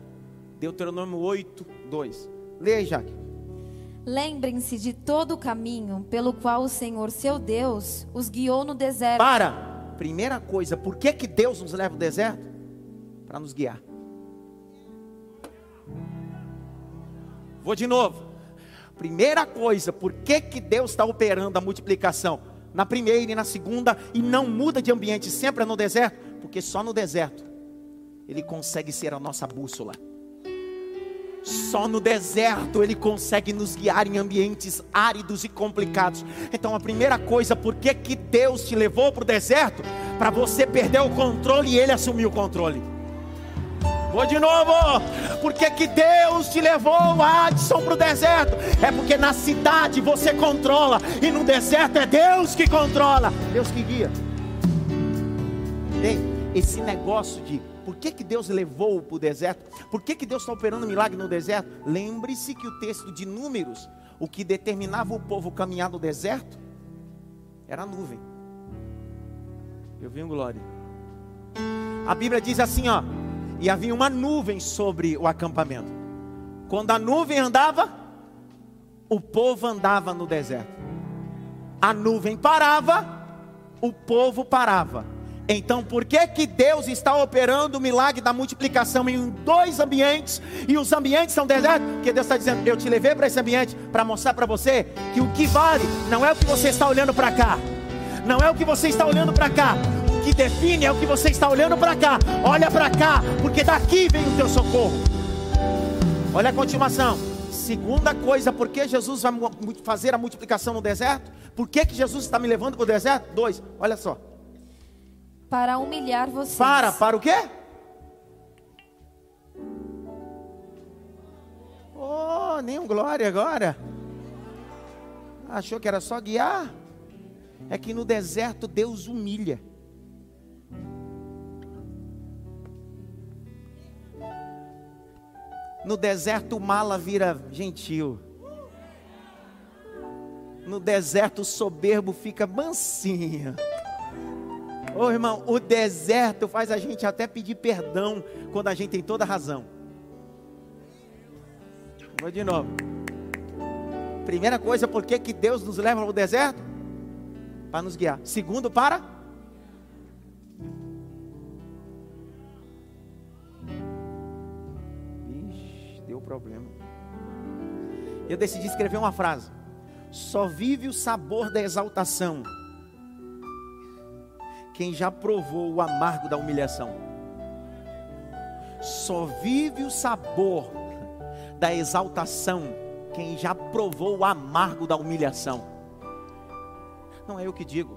A: Deuteronômio 8, 2. Leia aí, Jaque.
B: Lembrem-se de todo o caminho pelo qual o Senhor, seu Deus, os guiou no deserto.
A: Para! Primeira coisa, por que, que Deus nos leva ao deserto? Para nos guiar. Vou de novo. Primeira coisa, por que, que Deus está operando a multiplicação? na primeira e na segunda, e não muda de ambiente, sempre é no deserto, porque só no deserto ele consegue ser a nossa bússola. Só no deserto ele consegue nos guiar em ambientes áridos e complicados. Então a primeira coisa, por que, que Deus te levou para o deserto? Para você perder o controle e ele assumir o controle. Vou de novo. Por que, Deus te levou, Adson, para o deserto? É porque na cidade você controla. E no deserto é Deus que controla. Deus que guia. Ei, esse negócio de por que, que Deus levou para o deserto? Por que, que Deus está operando milagre no deserto? Lembre-se que o texto de Números, o que determinava o povo caminhar no deserto, era a nuvem. Eu vi um glória. A Bíblia diz assim, ó e havia uma nuvem sobre o acampamento. Quando a nuvem andava, o povo andava no deserto. A nuvem parava, o povo parava. Então, por que que Deus está operando o milagre da multiplicação em dois ambientes e os ambientes são desertos? Porque Deus está dizendo: Eu te levei para esse ambiente para mostrar para você que o que vale não é o que você está olhando para cá, Não é o que você está olhando para cá. Que define é o que você está olhando para cá. Olha para cá, porque daqui vem o teu socorro. Olha a continuação. Segunda coisa, por que Jesus vai fazer a multiplicação no deserto? Por que, que Jesus está me levando para o deserto? Dois, olha só.
B: Para humilhar vocês.
A: Para, para o quê? Oh, nem um glória agora. Achou que era só guiar? É que no deserto Deus humilha. No deserto mala vira gentil. No deserto o soberbo fica mansinho. Ô irmão, o deserto faz a gente até pedir perdão quando a gente tem toda razão. Vou de novo. Primeira coisa, por que, que Deus nos leva ao deserto? Para nos guiar. Segundo, para. Problema. Eu decidi escrever uma frase. Só vive o sabor da exaltação quem já provou o amargo da humilhação. Só vive o sabor da exaltação quem já provou o amargo da humilhação. Não é eu que digo,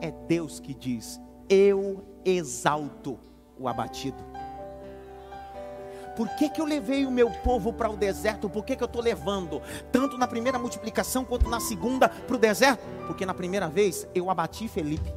A: é Deus que diz: Eu exalto o abatido. Por que, que eu levei o meu povo para o deserto? Por que, que eu estou levando, tanto na primeira multiplicação quanto na segunda, para o deserto? Porque na primeira vez eu abati Felipe.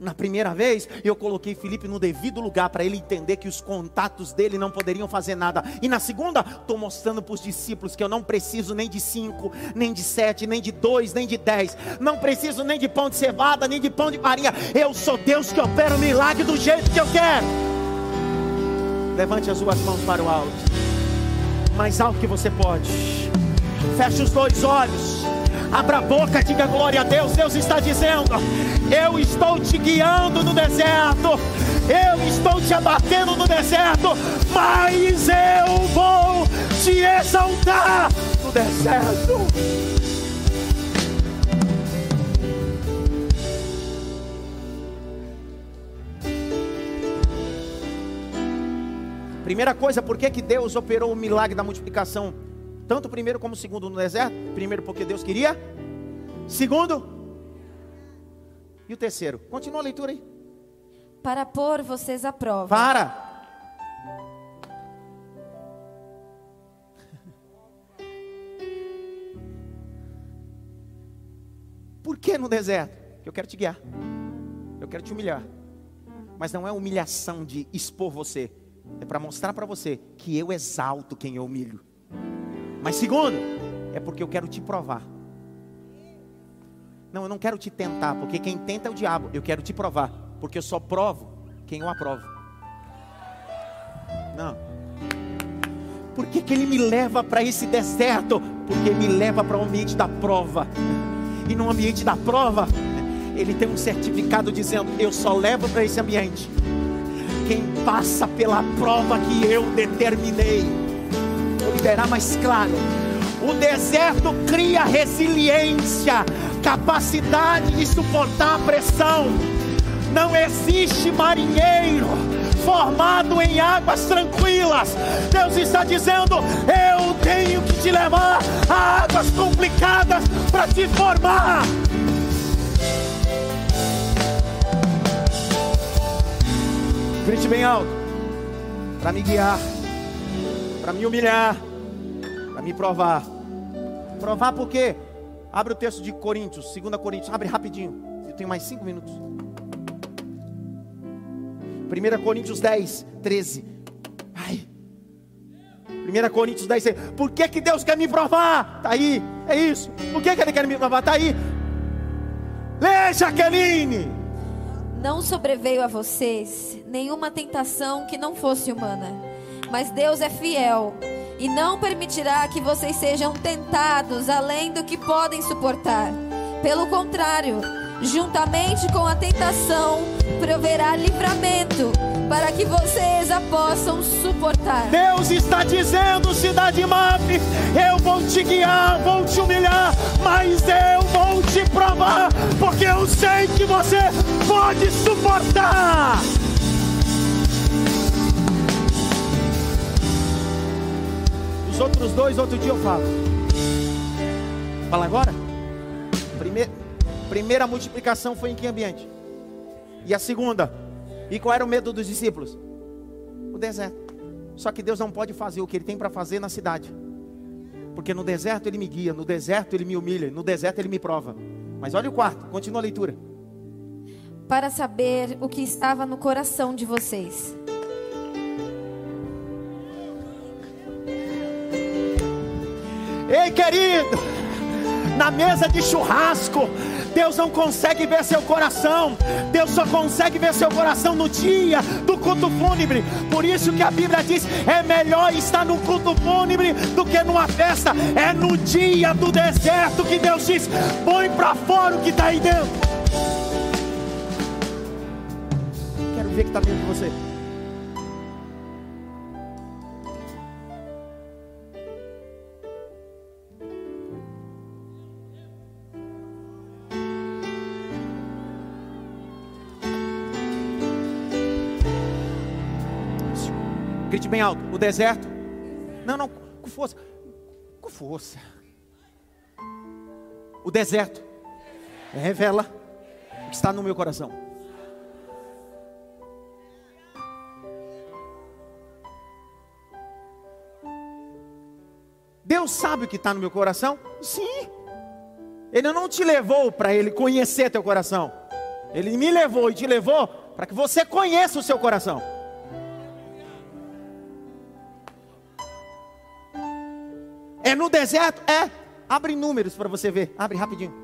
A: Na primeira vez, eu coloquei Felipe no devido lugar para ele entender que os contatos dele não poderiam fazer nada. E na segunda, estou mostrando para os discípulos que eu não preciso nem de cinco, nem de sete, nem de dois, nem de dez. Não preciso nem de pão de cevada, nem de pão de farinha. Eu sou Deus que opera o milagre do jeito que eu quero. Levante as suas mãos para o alto. Mais alto que você pode. Feche os dois olhos. Abra a boca, diga glória a Deus. Deus está dizendo: Eu estou te guiando no deserto. Eu estou te abatendo no deserto. Mas eu vou te exaltar no deserto. Primeira coisa, por que, que Deus operou o milagre da multiplicação tanto o primeiro como o segundo no deserto. Primeiro, porque Deus queria. Segundo. E o terceiro. Continua a leitura aí.
B: Para pôr vocês à prova.
A: Para. Por que no deserto? Eu quero te guiar. Eu quero te humilhar. Mas não é humilhação de expor você. É para mostrar para você que eu exalto quem eu humilho. Mas segundo, é porque eu quero te provar. Não, eu não quero te tentar, porque quem tenta é o diabo. Eu quero te provar, porque eu só provo quem eu aprovo. Não. Por que, que ele me leva para esse deserto? Porque me leva para o ambiente da prova. E no ambiente da prova, ele tem um certificado dizendo: Eu só levo para esse ambiente quem passa pela prova que eu determinei liberar mais claro. O deserto cria resiliência, capacidade de suportar a pressão. Não existe marinheiro formado em águas tranquilas. Deus está dizendo: Eu tenho que te levar a águas complicadas para te formar. Grite bem alto, para me guiar, para me humilhar para me provar. Provar por quê? Abre o texto de Coríntios, 2 Coríntios, abre rapidinho. Eu tenho mais cinco minutos. 1 Coríntios 10, 13. Ai. 1 Coríntios 10, 13. Por que, que Deus quer me provar? Está aí, é isso. Por que, que Ele quer me provar? Está aí. Lê, Jaqueline.
B: Não sobreveio a vocês nenhuma tentação que não fosse humana, mas Deus é fiel e não permitirá que vocês sejam tentados além do que podem suportar. Pelo contrário, juntamente com a tentação, proverá livramento para que vocês a possam suportar.
A: Deus está dizendo, cidade map, eu vou te guiar, vou te humilhar, mas eu vou te provar porque eu sei que você pode suportar. Os outros dois, outro dia eu falo. Fala agora? Primeira, primeira multiplicação foi em que ambiente? E a segunda? E qual era o medo dos discípulos? O deserto. Só que Deus não pode fazer o que Ele tem para fazer na cidade. Porque no deserto Ele me guia, no deserto Ele me humilha, no deserto Ele me prova. Mas olha o quarto, continua a leitura.
B: Para saber o que estava no coração de vocês.
A: Ei, querido, na mesa de churrasco, Deus não consegue ver seu coração. Deus só consegue ver seu coração no dia do culto fúnebre. Por isso que a Bíblia diz: é melhor estar no culto fúnebre do que numa festa. É no dia do deserto que Deus diz: põe para fora o que está aí dentro. Quero ver o que está dentro de você. Bem alto. O deserto. Não, não, com força. Com força. O deserto revela o que está no meu coração. Deus sabe o que está no meu coração? Sim. Ele não te levou para ele conhecer teu coração. Ele me levou e te levou para que você conheça o seu coração. É no deserto? É. Abre números para você ver. Abre rapidinho.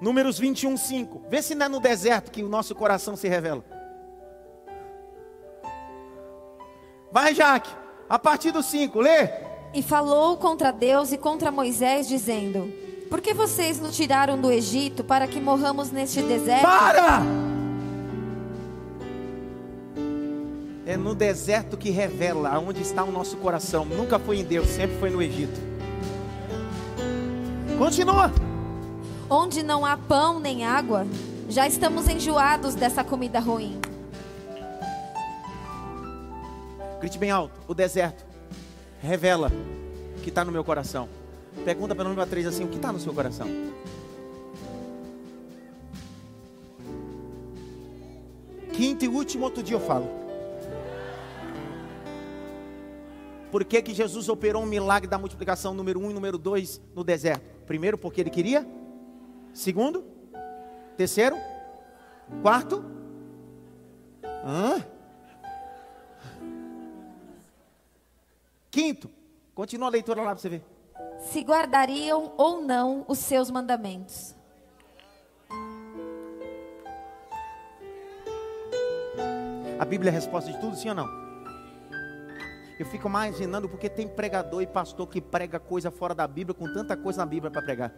A: Números 21, 5. Vê se não é no deserto que o nosso coração se revela. Vai, Jaque. A partir do 5, lê.
B: E falou contra Deus e contra Moisés, dizendo: Por que vocês nos tiraram do Egito para que morramos neste deserto?
A: Para! É no deserto que revela aonde está o nosso coração. Nunca foi em Deus, sempre foi no Egito. Continua.
B: Onde não há pão nem água, já estamos enjoados dessa comida ruim.
A: Grite bem alto. O deserto revela o que está no meu coração. Pergunta para o número 3 assim: o que está no seu coração? Quinto e último, outro dia eu falo. Por que, que Jesus operou um milagre da multiplicação número um e número dois no deserto? Primeiro, porque ele queria. Segundo. Terceiro. Quarto. Hã? Quinto. Continua a leitura lá para você ver.
B: Se guardariam ou não os seus mandamentos.
A: A Bíblia é a resposta de tudo, sim ou não? Eu fico imaginando porque tem pregador e pastor que prega coisa fora da Bíblia com tanta coisa na Bíblia para pregar.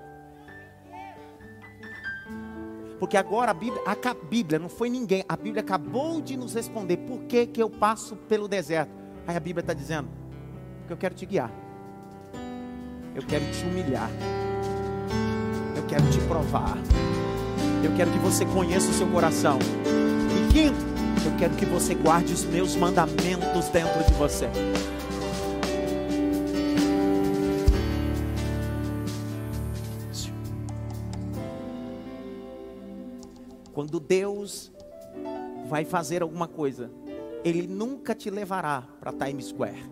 A: Porque agora a Bíblia, a Bíblia não foi ninguém, a Bíblia acabou de nos responder por que, que eu passo pelo deserto. Aí a Bíblia está dizendo, porque eu quero te guiar, eu quero te humilhar, eu quero te provar, eu quero que você conheça o seu coração. E quinto, eu quero que você guarde os meus mandamentos dentro de você. Quando Deus vai fazer alguma coisa, Ele nunca te levará para Times Square.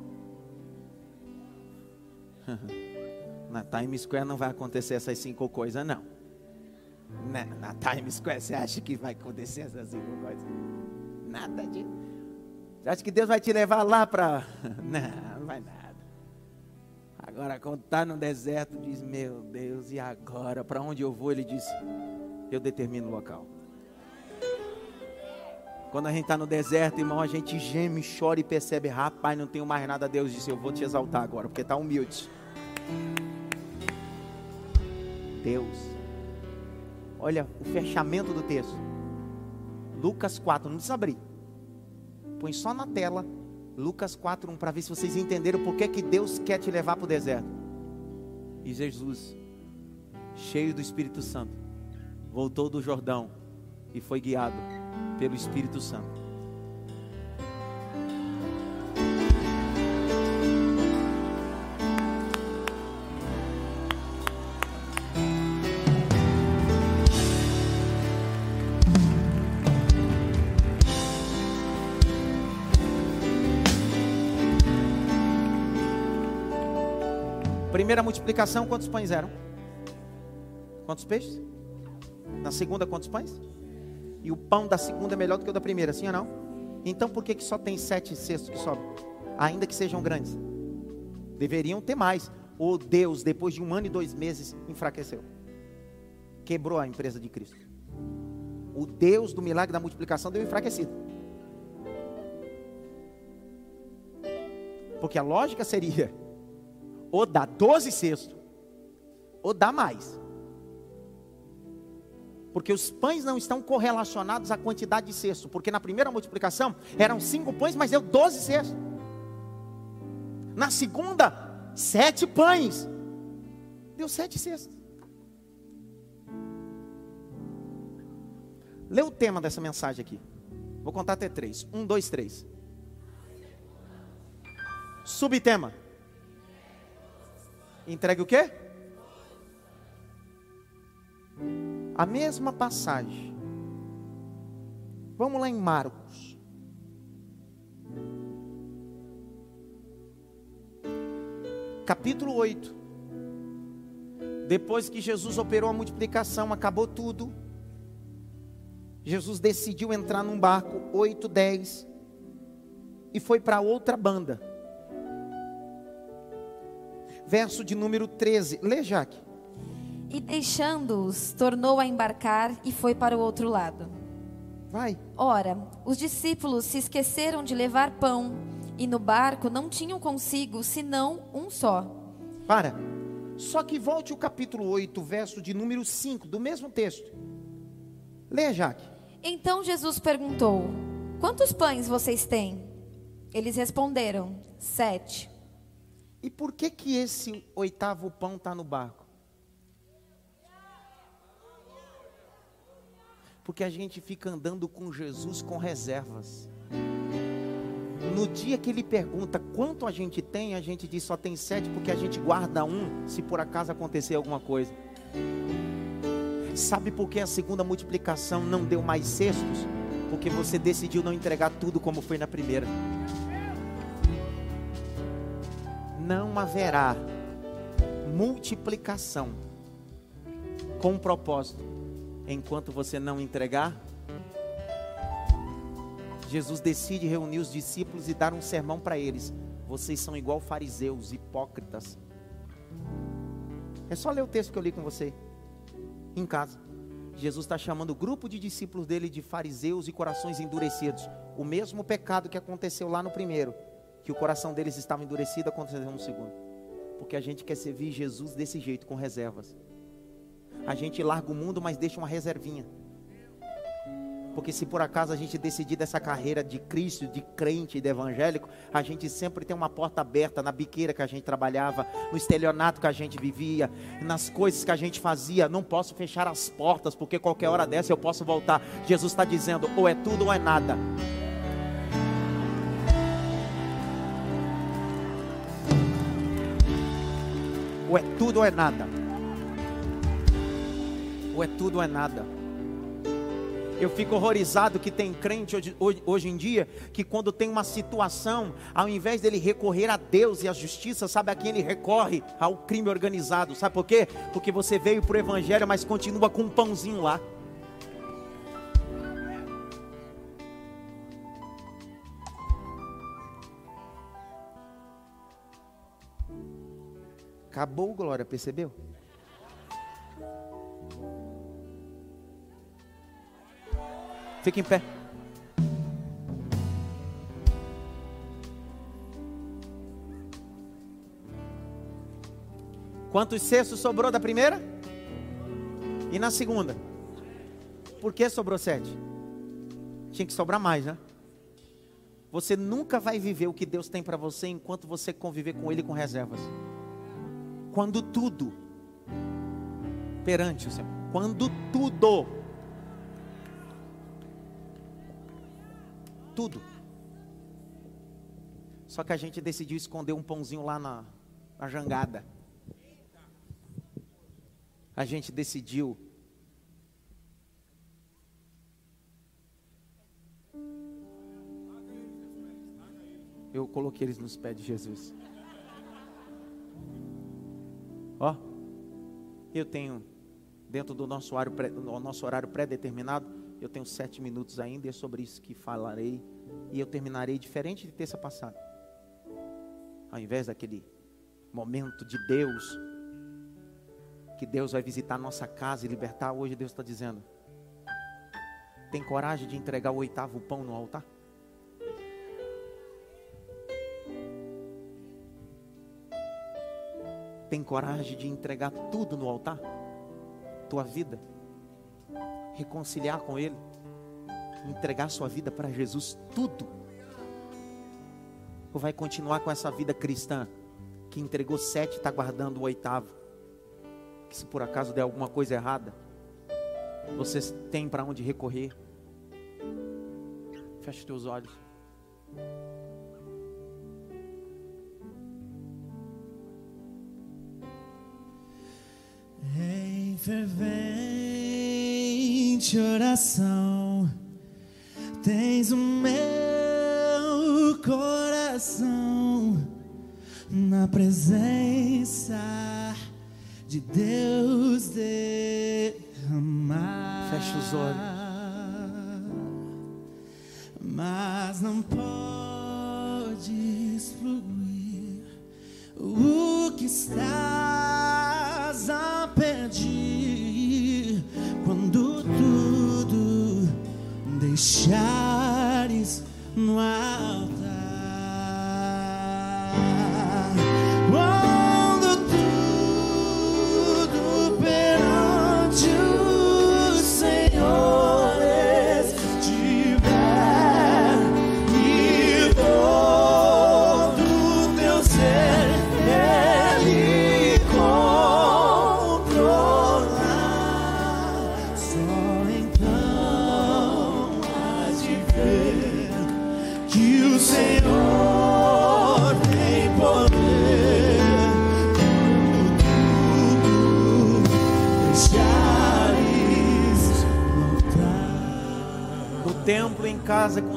A: Na Times Square não vai acontecer essas cinco coisas, não. Na, na Times Square você acha que vai acontecer essas cinco coisas? Nada disso. Você acha que Deus vai te levar lá para. Não, não vai nada. Agora, quando está no deserto, diz: Meu Deus, e agora? Para onde eu vou? Ele diz: Eu determino o local. Quando a gente está no deserto, irmão, a gente geme, chora e percebe: Rapaz, não tenho mais nada. Deus disse: Eu vou te exaltar agora, porque está humilde. Deus. Olha o fechamento do texto. Lucas 4, não precisa abrir. Põe só na tela Lucas 4, 1 para ver se vocês entenderam por que, que Deus quer te levar para o deserto. E Jesus, cheio do Espírito Santo, voltou do Jordão e foi guiado pelo Espírito Santo. Primeira multiplicação, quantos pães eram? Quantos peixes? Na segunda, quantos pães? E o pão da segunda é melhor do que o da primeira, sim ou não? Então por que, que só tem sete cestos que sobram? Ainda que sejam grandes. Deveriam ter mais. Ou Deus, depois de um ano e dois meses, enfraqueceu. Quebrou a empresa de Cristo. O Deus do milagre da multiplicação deu enfraquecido. Porque a lógica seria ou dá 12 cestos, ou dá mais. Porque os pães não estão correlacionados à quantidade de cestos. Porque na primeira multiplicação eram cinco pães, mas deu 12 cestos. Na segunda, sete pães. Deu sete cestos. Lê o tema dessa mensagem aqui. Vou contar até três. Um, dois, três. Subtema. Entregue o quê? A mesma passagem. Vamos lá em Marcos. Capítulo 8. Depois que Jesus operou a multiplicação, acabou tudo. Jesus decidiu entrar num barco 8, 10 e foi para outra banda verso de número 13. Lê, Jaque.
B: E deixando-os, tornou a embarcar e foi para o outro lado.
A: Vai.
B: Ora, os discípulos se esqueceram de levar pão, e no barco não tinham consigo senão um só.
A: Para. Só que volte o capítulo 8, verso de número 5, do mesmo texto. Lê, Jaque.
B: Então Jesus perguntou: Quantos pães vocês têm? Eles responderam: Sete.
A: E por que que esse oitavo pão está no barco? Porque a gente fica andando com Jesus com reservas. No dia que ele pergunta quanto a gente tem, a gente diz só tem sete, porque a gente guarda um se por acaso acontecer alguma coisa. Sabe por que a segunda multiplicação não deu mais cestos? Porque você decidiu não entregar tudo como foi na primeira não haverá multiplicação com propósito enquanto você não entregar. Jesus decide reunir os discípulos e dar um sermão para eles. Vocês são igual fariseus, hipócritas. É só ler o texto que eu li com você em casa. Jesus está chamando o grupo de discípulos dele de fariseus e corações endurecidos. O mesmo pecado que aconteceu lá no primeiro que o coração deles estava endurecido, aconteceu no segundo. Porque a gente quer servir Jesus desse jeito, com reservas. A gente larga o mundo, mas deixa uma reservinha. Porque se por acaso a gente decidir dessa carreira de Cristo, de crente, de evangélico, a gente sempre tem uma porta aberta na biqueira que a gente trabalhava, no estelionato que a gente vivia, nas coisas que a gente fazia. Não posso fechar as portas, porque qualquer hora dessa eu posso voltar. Jesus está dizendo: ou é tudo ou é nada. Ou é tudo ou é nada. Ou é tudo ou é nada. Eu fico horrorizado que tem crente hoje, hoje, em dia que quando tem uma situação, ao invés dele recorrer a Deus e à justiça, sabe a quem ele recorre? Ao crime organizado. Sabe por quê? Porque você veio para o evangelho, mas continua com um pãozinho lá. Acabou, Glória, percebeu? Fique em pé. Quantos cestos sobrou da primeira? E na segunda? Por que sobrou sete? Tinha que sobrar mais, né? Você nunca vai viver o que Deus tem para você enquanto você conviver com Ele com reservas quando tudo perante o Senhor. Quando tudo, tudo. Só que a gente decidiu esconder um pãozinho lá na, na jangada. A gente decidiu eu coloquei eles nos pés de Jesus. Ó, eu tenho, dentro do nosso horário, pré, nosso horário pré-determinado, eu tenho sete minutos ainda e é sobre isso que falarei. E eu terminarei diferente de terça passada. Ao invés daquele momento de Deus, que Deus vai visitar nossa casa e libertar, hoje Deus está dizendo: tem coragem de entregar o oitavo pão no altar? Tem coragem de entregar tudo no altar? Tua vida? Reconciliar com Ele? Entregar sua vida para Jesus, tudo? Ou vai continuar com essa vida cristã? Que entregou sete e está guardando o oitavo? Que se por acaso der alguma coisa errada, vocês têm para onde recorrer? Feche teus olhos.
C: Fervente oração, tens o meu coração na presença de Deus derramar.
A: Feche os olhos.
C: Mas não podes fluir o que estás deixares no altar.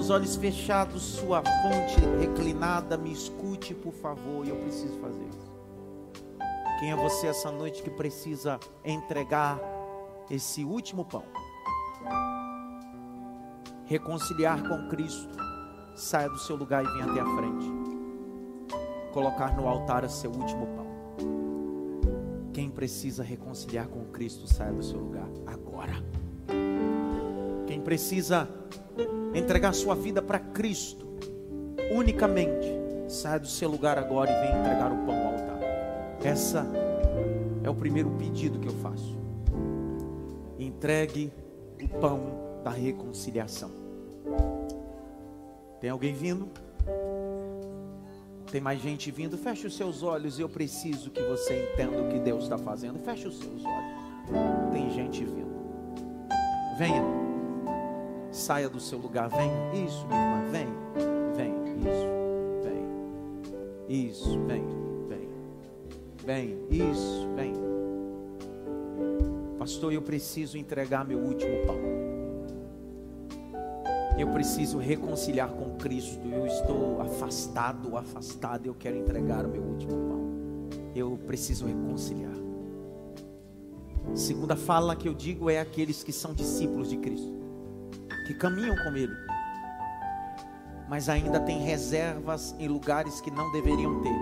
A: Olhos fechados, sua fonte reclinada, me escute, por favor, eu preciso fazer isso. Quem é você essa noite que precisa entregar esse último pão? Reconciliar com Cristo. Saia do seu lugar e venha até a frente. Colocar no altar o seu último pão. Quem precisa reconciliar com Cristo, saia do seu lugar agora. Precisa entregar sua vida para Cristo, unicamente, saia do seu lugar agora e venha entregar o pão ao altar. Essa é o primeiro pedido que eu faço. Entregue o pão da reconciliação. Tem alguém vindo? Tem mais gente vindo? Feche os seus olhos. Eu preciso que você entenda o que Deus está fazendo. Feche os seus olhos. Tem gente vindo. Venha. Saia do seu lugar. Venha. Isso, minha irmã. Vem. Vem. Isso. Vem. Isso. Vem. Vem. Vem. Isso. Vem. Pastor, eu preciso entregar meu último pão. Eu preciso reconciliar com Cristo. Eu estou afastado, afastado. Eu quero entregar o meu último pão. Eu preciso reconciliar. Segunda fala que eu digo é aqueles que são discípulos de Cristo, que caminham com Ele, mas ainda tem reservas em lugares que não deveriam ter.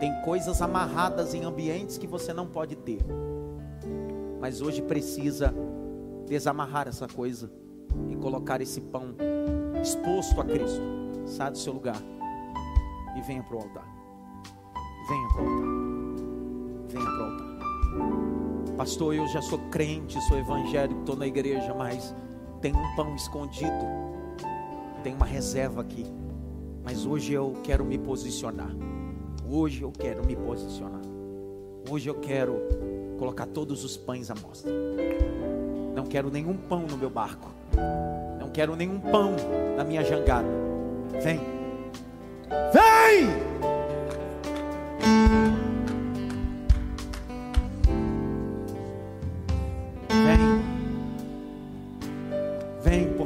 A: Tem coisas amarradas em ambientes que você não pode ter. Mas hoje precisa desamarrar essa coisa e colocar esse pão exposto a Cristo. Sai do seu lugar e venha para o altar. Venha para o altar. Venha para o altar. Pastor, eu já sou crente, sou evangélico, estou na igreja, mas tem um pão escondido. Tem uma reserva aqui. Mas hoje eu quero me posicionar. Hoje eu quero me posicionar. Hoje eu quero colocar todos os pães à mostra. Não quero nenhum pão no meu barco. Não quero nenhum pão na minha jangada. Vem. Vem!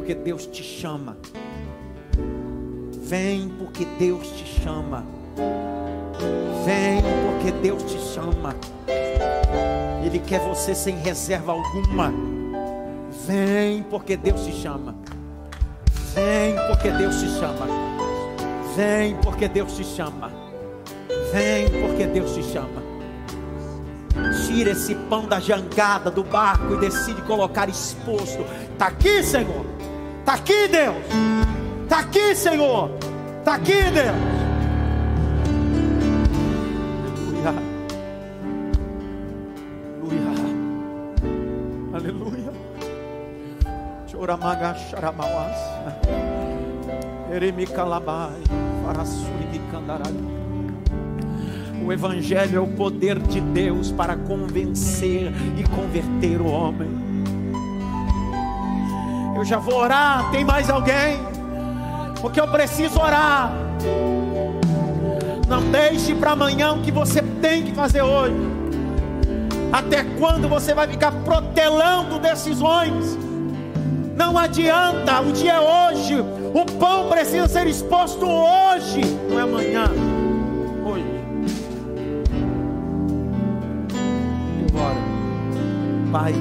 A: Porque Deus te chama. Vem porque Deus te chama. Vem porque Deus te chama. Ele quer você sem reserva alguma. Vem porque Deus te chama. Vem porque Deus te chama. Vem porque Deus te chama. Vem porque Deus te chama. Tira esse pão da jangada do barco e decide colocar exposto. Está aqui, Senhor. Está aqui, Deus. Está aqui, Senhor. Está aqui, Deus. Aleluia. Aleluia. Choramaga charamawas. Eremicalabai. Farasuribicandaralho. O Evangelho é o poder de Deus para convencer e converter o homem. Eu já vou orar. Tem mais alguém? Porque eu preciso orar. Não deixe para amanhã o que você tem que fazer hoje. Até quando você vai ficar protelando decisões? Não adianta, o dia é hoje. O pão precisa ser exposto hoje, não é amanhã. Hoje. E agora, Pai,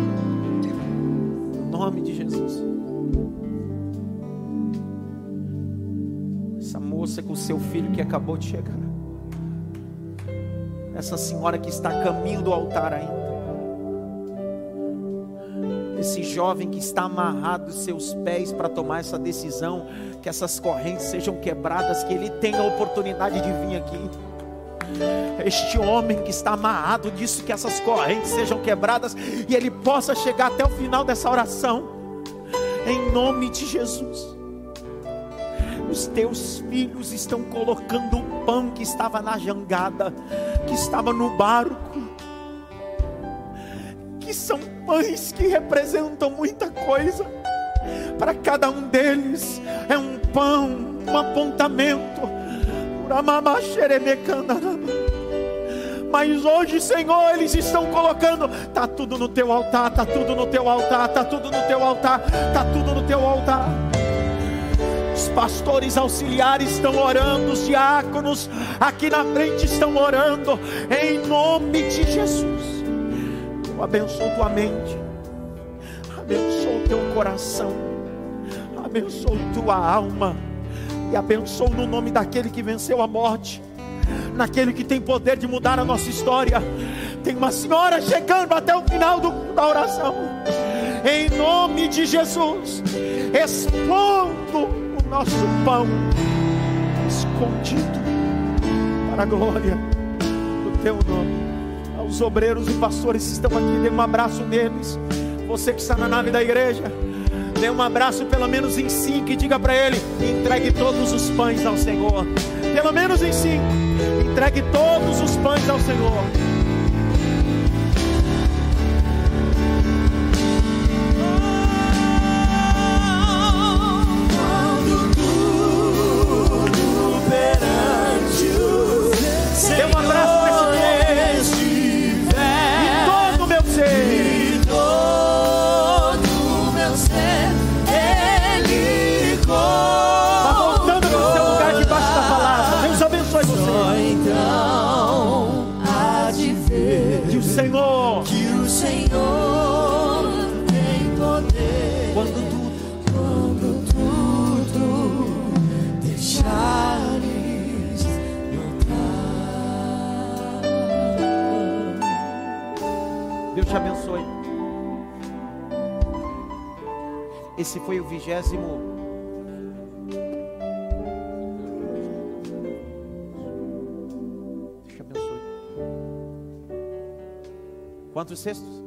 A: seu filho que acabou de chegar. Essa senhora que está a caminho do altar ainda. Esse jovem que está amarrado seus pés para tomar essa decisão, que essas correntes sejam quebradas, que ele tenha a oportunidade de vir aqui. Este homem que está amarrado disso, que essas correntes sejam quebradas e ele possa chegar até o final dessa oração, em nome de Jesus os teus filhos estão colocando o pão que estava na jangada, que estava no barco, que são pães que representam muita coisa. Para cada um deles é um pão, um apontamento. Mas hoje, Senhor, eles estão colocando, tá tudo no teu altar, tá tudo no teu altar, tá tudo no teu altar, tá tudo no teu altar. Os pastores auxiliares estão orando, os diáconos aqui na frente estão orando, em nome de Jesus. Eu abençoo tua mente, abençoo teu coração, abençoo tua alma, e abençoo no nome daquele que venceu a morte, naquele que tem poder de mudar a nossa história. Tem uma senhora chegando até o final do, da oração, em nome de Jesus, expondo nosso pão escondido para a glória do teu nome. Aos obreiros e pastores que estão aqui, dê um abraço neles. Você que está na nave da igreja, dê um abraço pelo menos em cinco e diga para ele: entregue todos os pães ao Senhor. Pelo menos em cinco, entregue todos os pães ao Senhor. Esse foi o vigésimo. Te abençoe. Quantos cestos?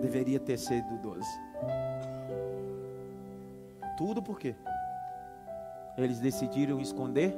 A: Deveria ter sido 12. Tudo por quê? Eles decidiram esconder